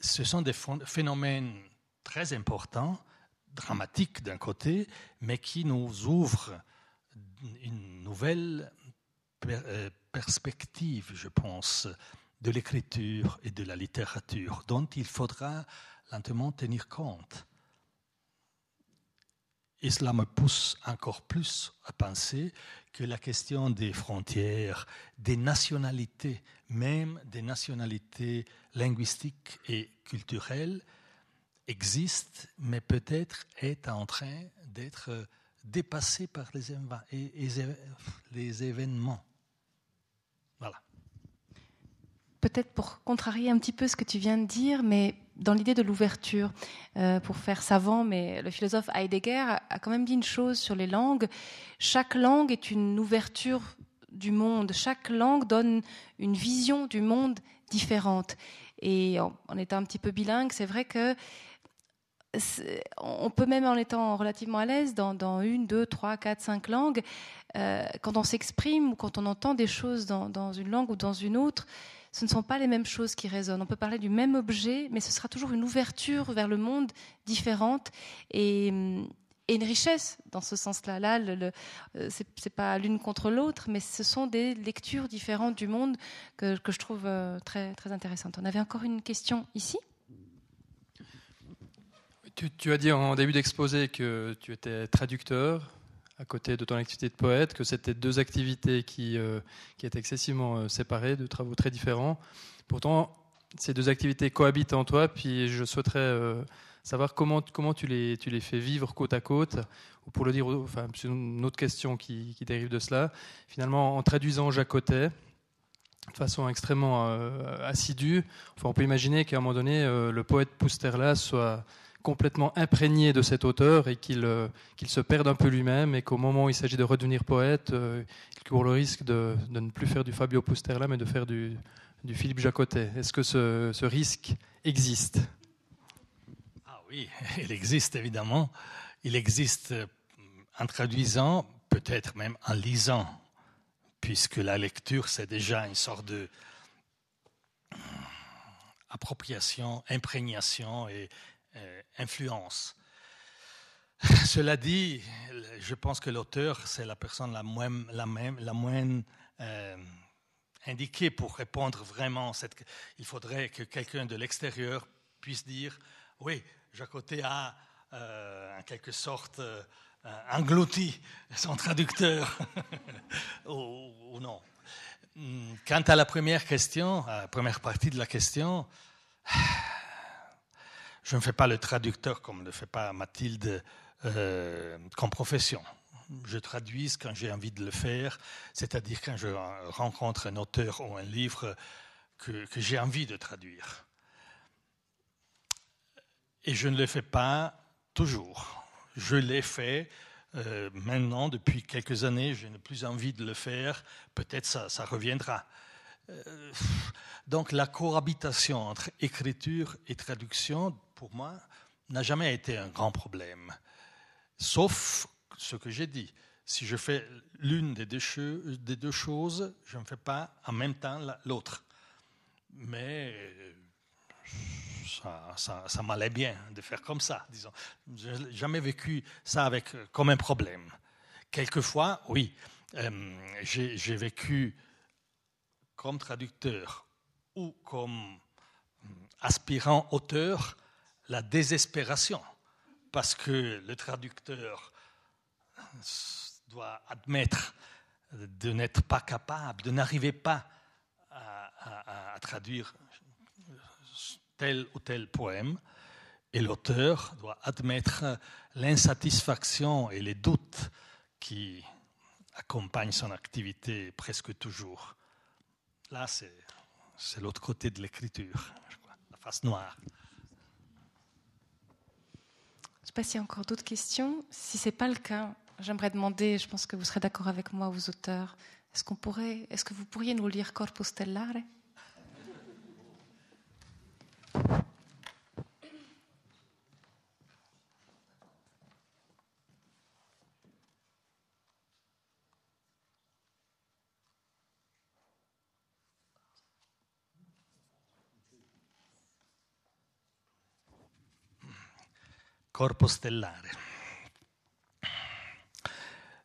Ce sont des phénomènes très importants, dramatiques d'un côté, mais qui nous ouvrent une nouvelle euh, perspective, je pense, de l'écriture et de la littérature, dont il faudra lentement tenir compte. Et cela me pousse encore plus à penser que la question des frontières, des nationalités, même des nationalités linguistiques et culturelles, existe, mais peut-être est en train d'être dépassée par les, événements. Voilà. Peut-être pour contrarier un petit peu ce que tu viens de dire, mais dans l'idée de l'ouverture, euh, pour faire savant, mais le philosophe Heidegger a quand même dit une chose sur les langues. Chaque langue est une ouverture du monde. Chaque langue donne une vision du monde différente. Et en, étant un petit peu bilingue, c'est vrai que on peut même en étant relativement à l'aise dans, une, deux, trois, quatre, cinq langues, euh, quand on s'exprime ou quand on entend des choses dans, une langue ou dans une autre, ce ne sont pas les mêmes choses qui résonnent. On peut parler du même objet, mais ce sera toujours une ouverture vers le monde différente et, une richesse dans ce sens-là. Là, euh, ce n'est pas l'une contre l'autre, mais ce sont des lectures différentes du monde que, je trouve euh, très, très intéressantes. On avait encore une question ici? Tu as dit en début d'exposé que tu étais traducteur, à côté de ton activité de poète, que c'était deux activités qui, euh, qui étaient excessivement euh, séparées, de travaux très différents. Pourtant, ces deux activités cohabitent en toi, puis je souhaiterais euh, savoir comment, comment tu, les, tu les fais vivre côte à côte, ou pour le dire, enfin, c'est une autre question qui, qui, dérive de cela. Finalement, en traduisant Jacotet, de façon extrêmement assidue. Enfin, on peut imaginer qu'à un moment donné, le poète Pousterla soit complètement imprégné de cet auteur et qu'il se perde un peu lui-même et qu'au moment où il s'agit de redevenir poète, il court le risque de, ne plus faire du Fabio Pusterla mais de faire du, du Philippe Jacotet. Est-ce que ce, ce risque existe? Ah oui, il existe évidemment. Il existe en traduisant, peut-être même en lisant, puisque la lecture, c'est déjà une sorte de euh, appropriation, imprégnation et euh, influence. Cela dit, je pense que l'auteur, c'est la personne la moins, la même, la moins euh, indiquée pour répondre vraiment. Cette, il faudrait que quelqu'un de l'extérieur puisse dire, oui, Jacoté a en quelque sorte englouti son traducteur ou, non. Quant à la première question, à la première partie de la question, je ne fais pas le traducteur comme ne fait pas Mathilde euh, comme profession. Je traduis quand j'ai envie de le faire, c'est-à-dire quand je rencontre un auteur ou un livre que, que j'ai envie de traduire. Et je ne le fais pas toujours je l'ai fait. Euh, maintenant, depuis quelques années, je n'ai plus envie de le faire. Peut-être ça, ça reviendra. Euh, donc la cohabitation entre écriture et traduction, pour moi, n'a jamais été un grand problème. Sauf ce que j'ai dit. Si je fais l'une des, deux, choses, je ne fais pas en même temps l'autre. Mais ça, ça, m'allait bien de faire comme ça, disons. Je n'ai jamais vécu ça avec, comme un problème. Quelquefois, oui, euh, j'ai vécu comme traducteur ou comme euh, aspirant auteur la désespération, parce que le traducteur doit admettre de n'être pas capable, de n'arriver pas à, à traduire tel ou tel poème, et l'auteur doit admettre l'insatisfaction et les doutes qui accompagnent son activité presque toujours. Là, c'est l'autre côté de l'écriture, la face noire. Pas s'il y encore d'autres questions. Si ce n'est pas le cas, j'aimerais demander, je pense que vous serez d'accord avec moi, aux auteurs, est-ce, qu'on pourrait, est-ce que vous pourriez nous lire Corpo Stellare? Corpo stellare.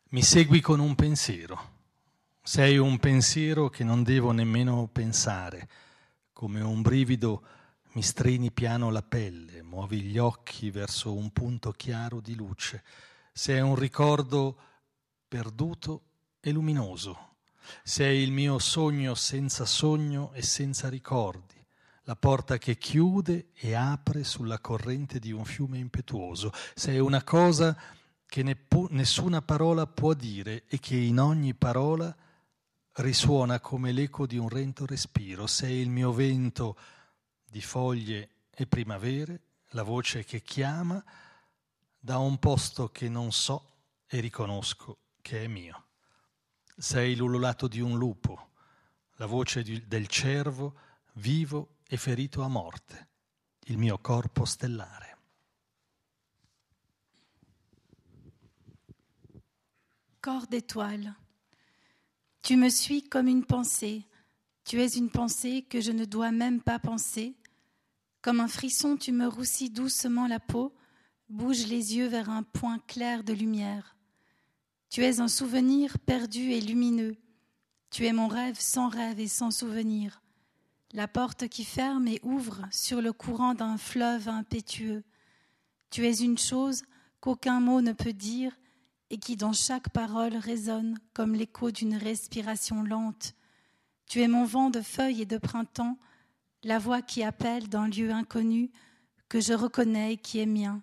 Mi segui con un pensiero. Sei un pensiero che non devo nemmeno pensare. Come un brivido mi strini piano la pelle, muovi gli occhi verso un punto chiaro di luce. Sei un ricordo perduto e luminoso. Sei il mio sogno senza sogno e senza ricordi la porta che chiude e apre sulla corrente di un fiume impetuoso. Sei una cosa che nepp- nessuna parola può dire e che in ogni parola risuona come l'eco di un rento respiro. Sei il mio vento di foglie e primavere, la voce che chiama da un posto che non so e riconosco che è mio. Sei l'ululato di un lupo, la voce di, del cervo vivo e ferito a morte, il mio corpo stellare. Corps d'étoile, tu me suis comme une pensée, tu es une pensée que je ne dois même pas penser. Comme un frisson, tu me roussis doucement la peau, bouge les yeux vers un point clair de lumière. Tu es un souvenir perdu et lumineux. Tu es mon rêve sans rêve et sans souvenir la porte qui ferme et ouvre sur le courant d'un fleuve impétueux. Tu es une chose qu'aucun mot ne peut dire et qui dans chaque parole résonne comme l'écho d'une respiration lente. Tu es mon vent de feuilles et de printemps, la voix qui appelle d'un lieu inconnu que je reconnais et qui est mien.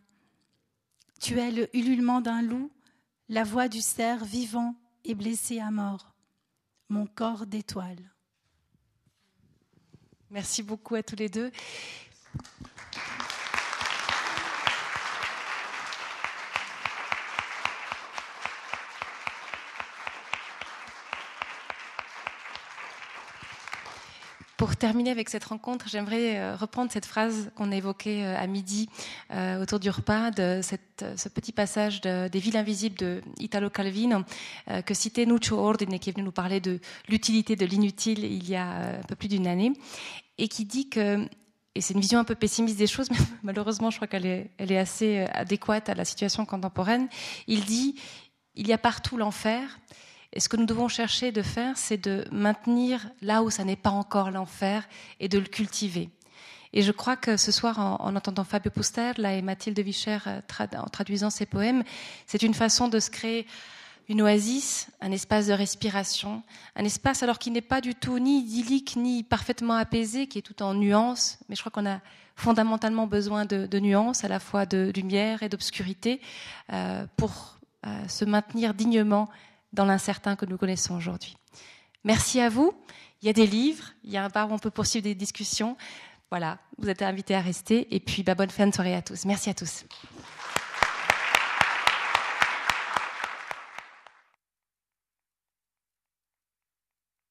Tu es le ululement d'un loup, la voix du cerf vivant et blessé à mort, mon corps d'étoile. Merci beaucoup à tous les deux. Pour terminer avec cette rencontre, j'aimerais euh, reprendre cette phrase qu'on a évoquée euh, à midi euh, autour du repas, de ce petit passage de, des villes invisibles de Italo Calvino que citait Nuccio Ordine, qui est venu nous parler de l'utilité de l'inutile il y a un peu plus d'une année, et qui dit que et c'est une vision un peu pessimiste des choses, mais malheureusement, je crois qu'elle est, elle est assez adéquate à la situation contemporaine. Il dit il y a partout l'enfer, et ce que nous devons chercher de faire, c'est de maintenir là où ça n'est pas encore l'enfer et de le cultiver. Et je crois que ce soir, en, entendant Fabio Puster, là et Mathilde Vicher euh, en traduisant ses poèmes, c'est une façon de se créer une oasis, un espace de respiration, un espace alors qui n'est pas du tout ni idyllique ni parfaitement apaisé, qui est tout en nuances, mais je crois qu'on a fondamentalement besoin de, de nuances, à la fois de lumière et d'obscurité, euh, pour euh, se maintenir dignement dans l'incertain que nous connaissons aujourd'hui. Merci à vous. Il y a des livres, il y a un bar où on peut poursuivre des discussions. Voilà, vous êtes invités à rester. Et puis, bah, bonne fin de soirée à tous. Merci à tous.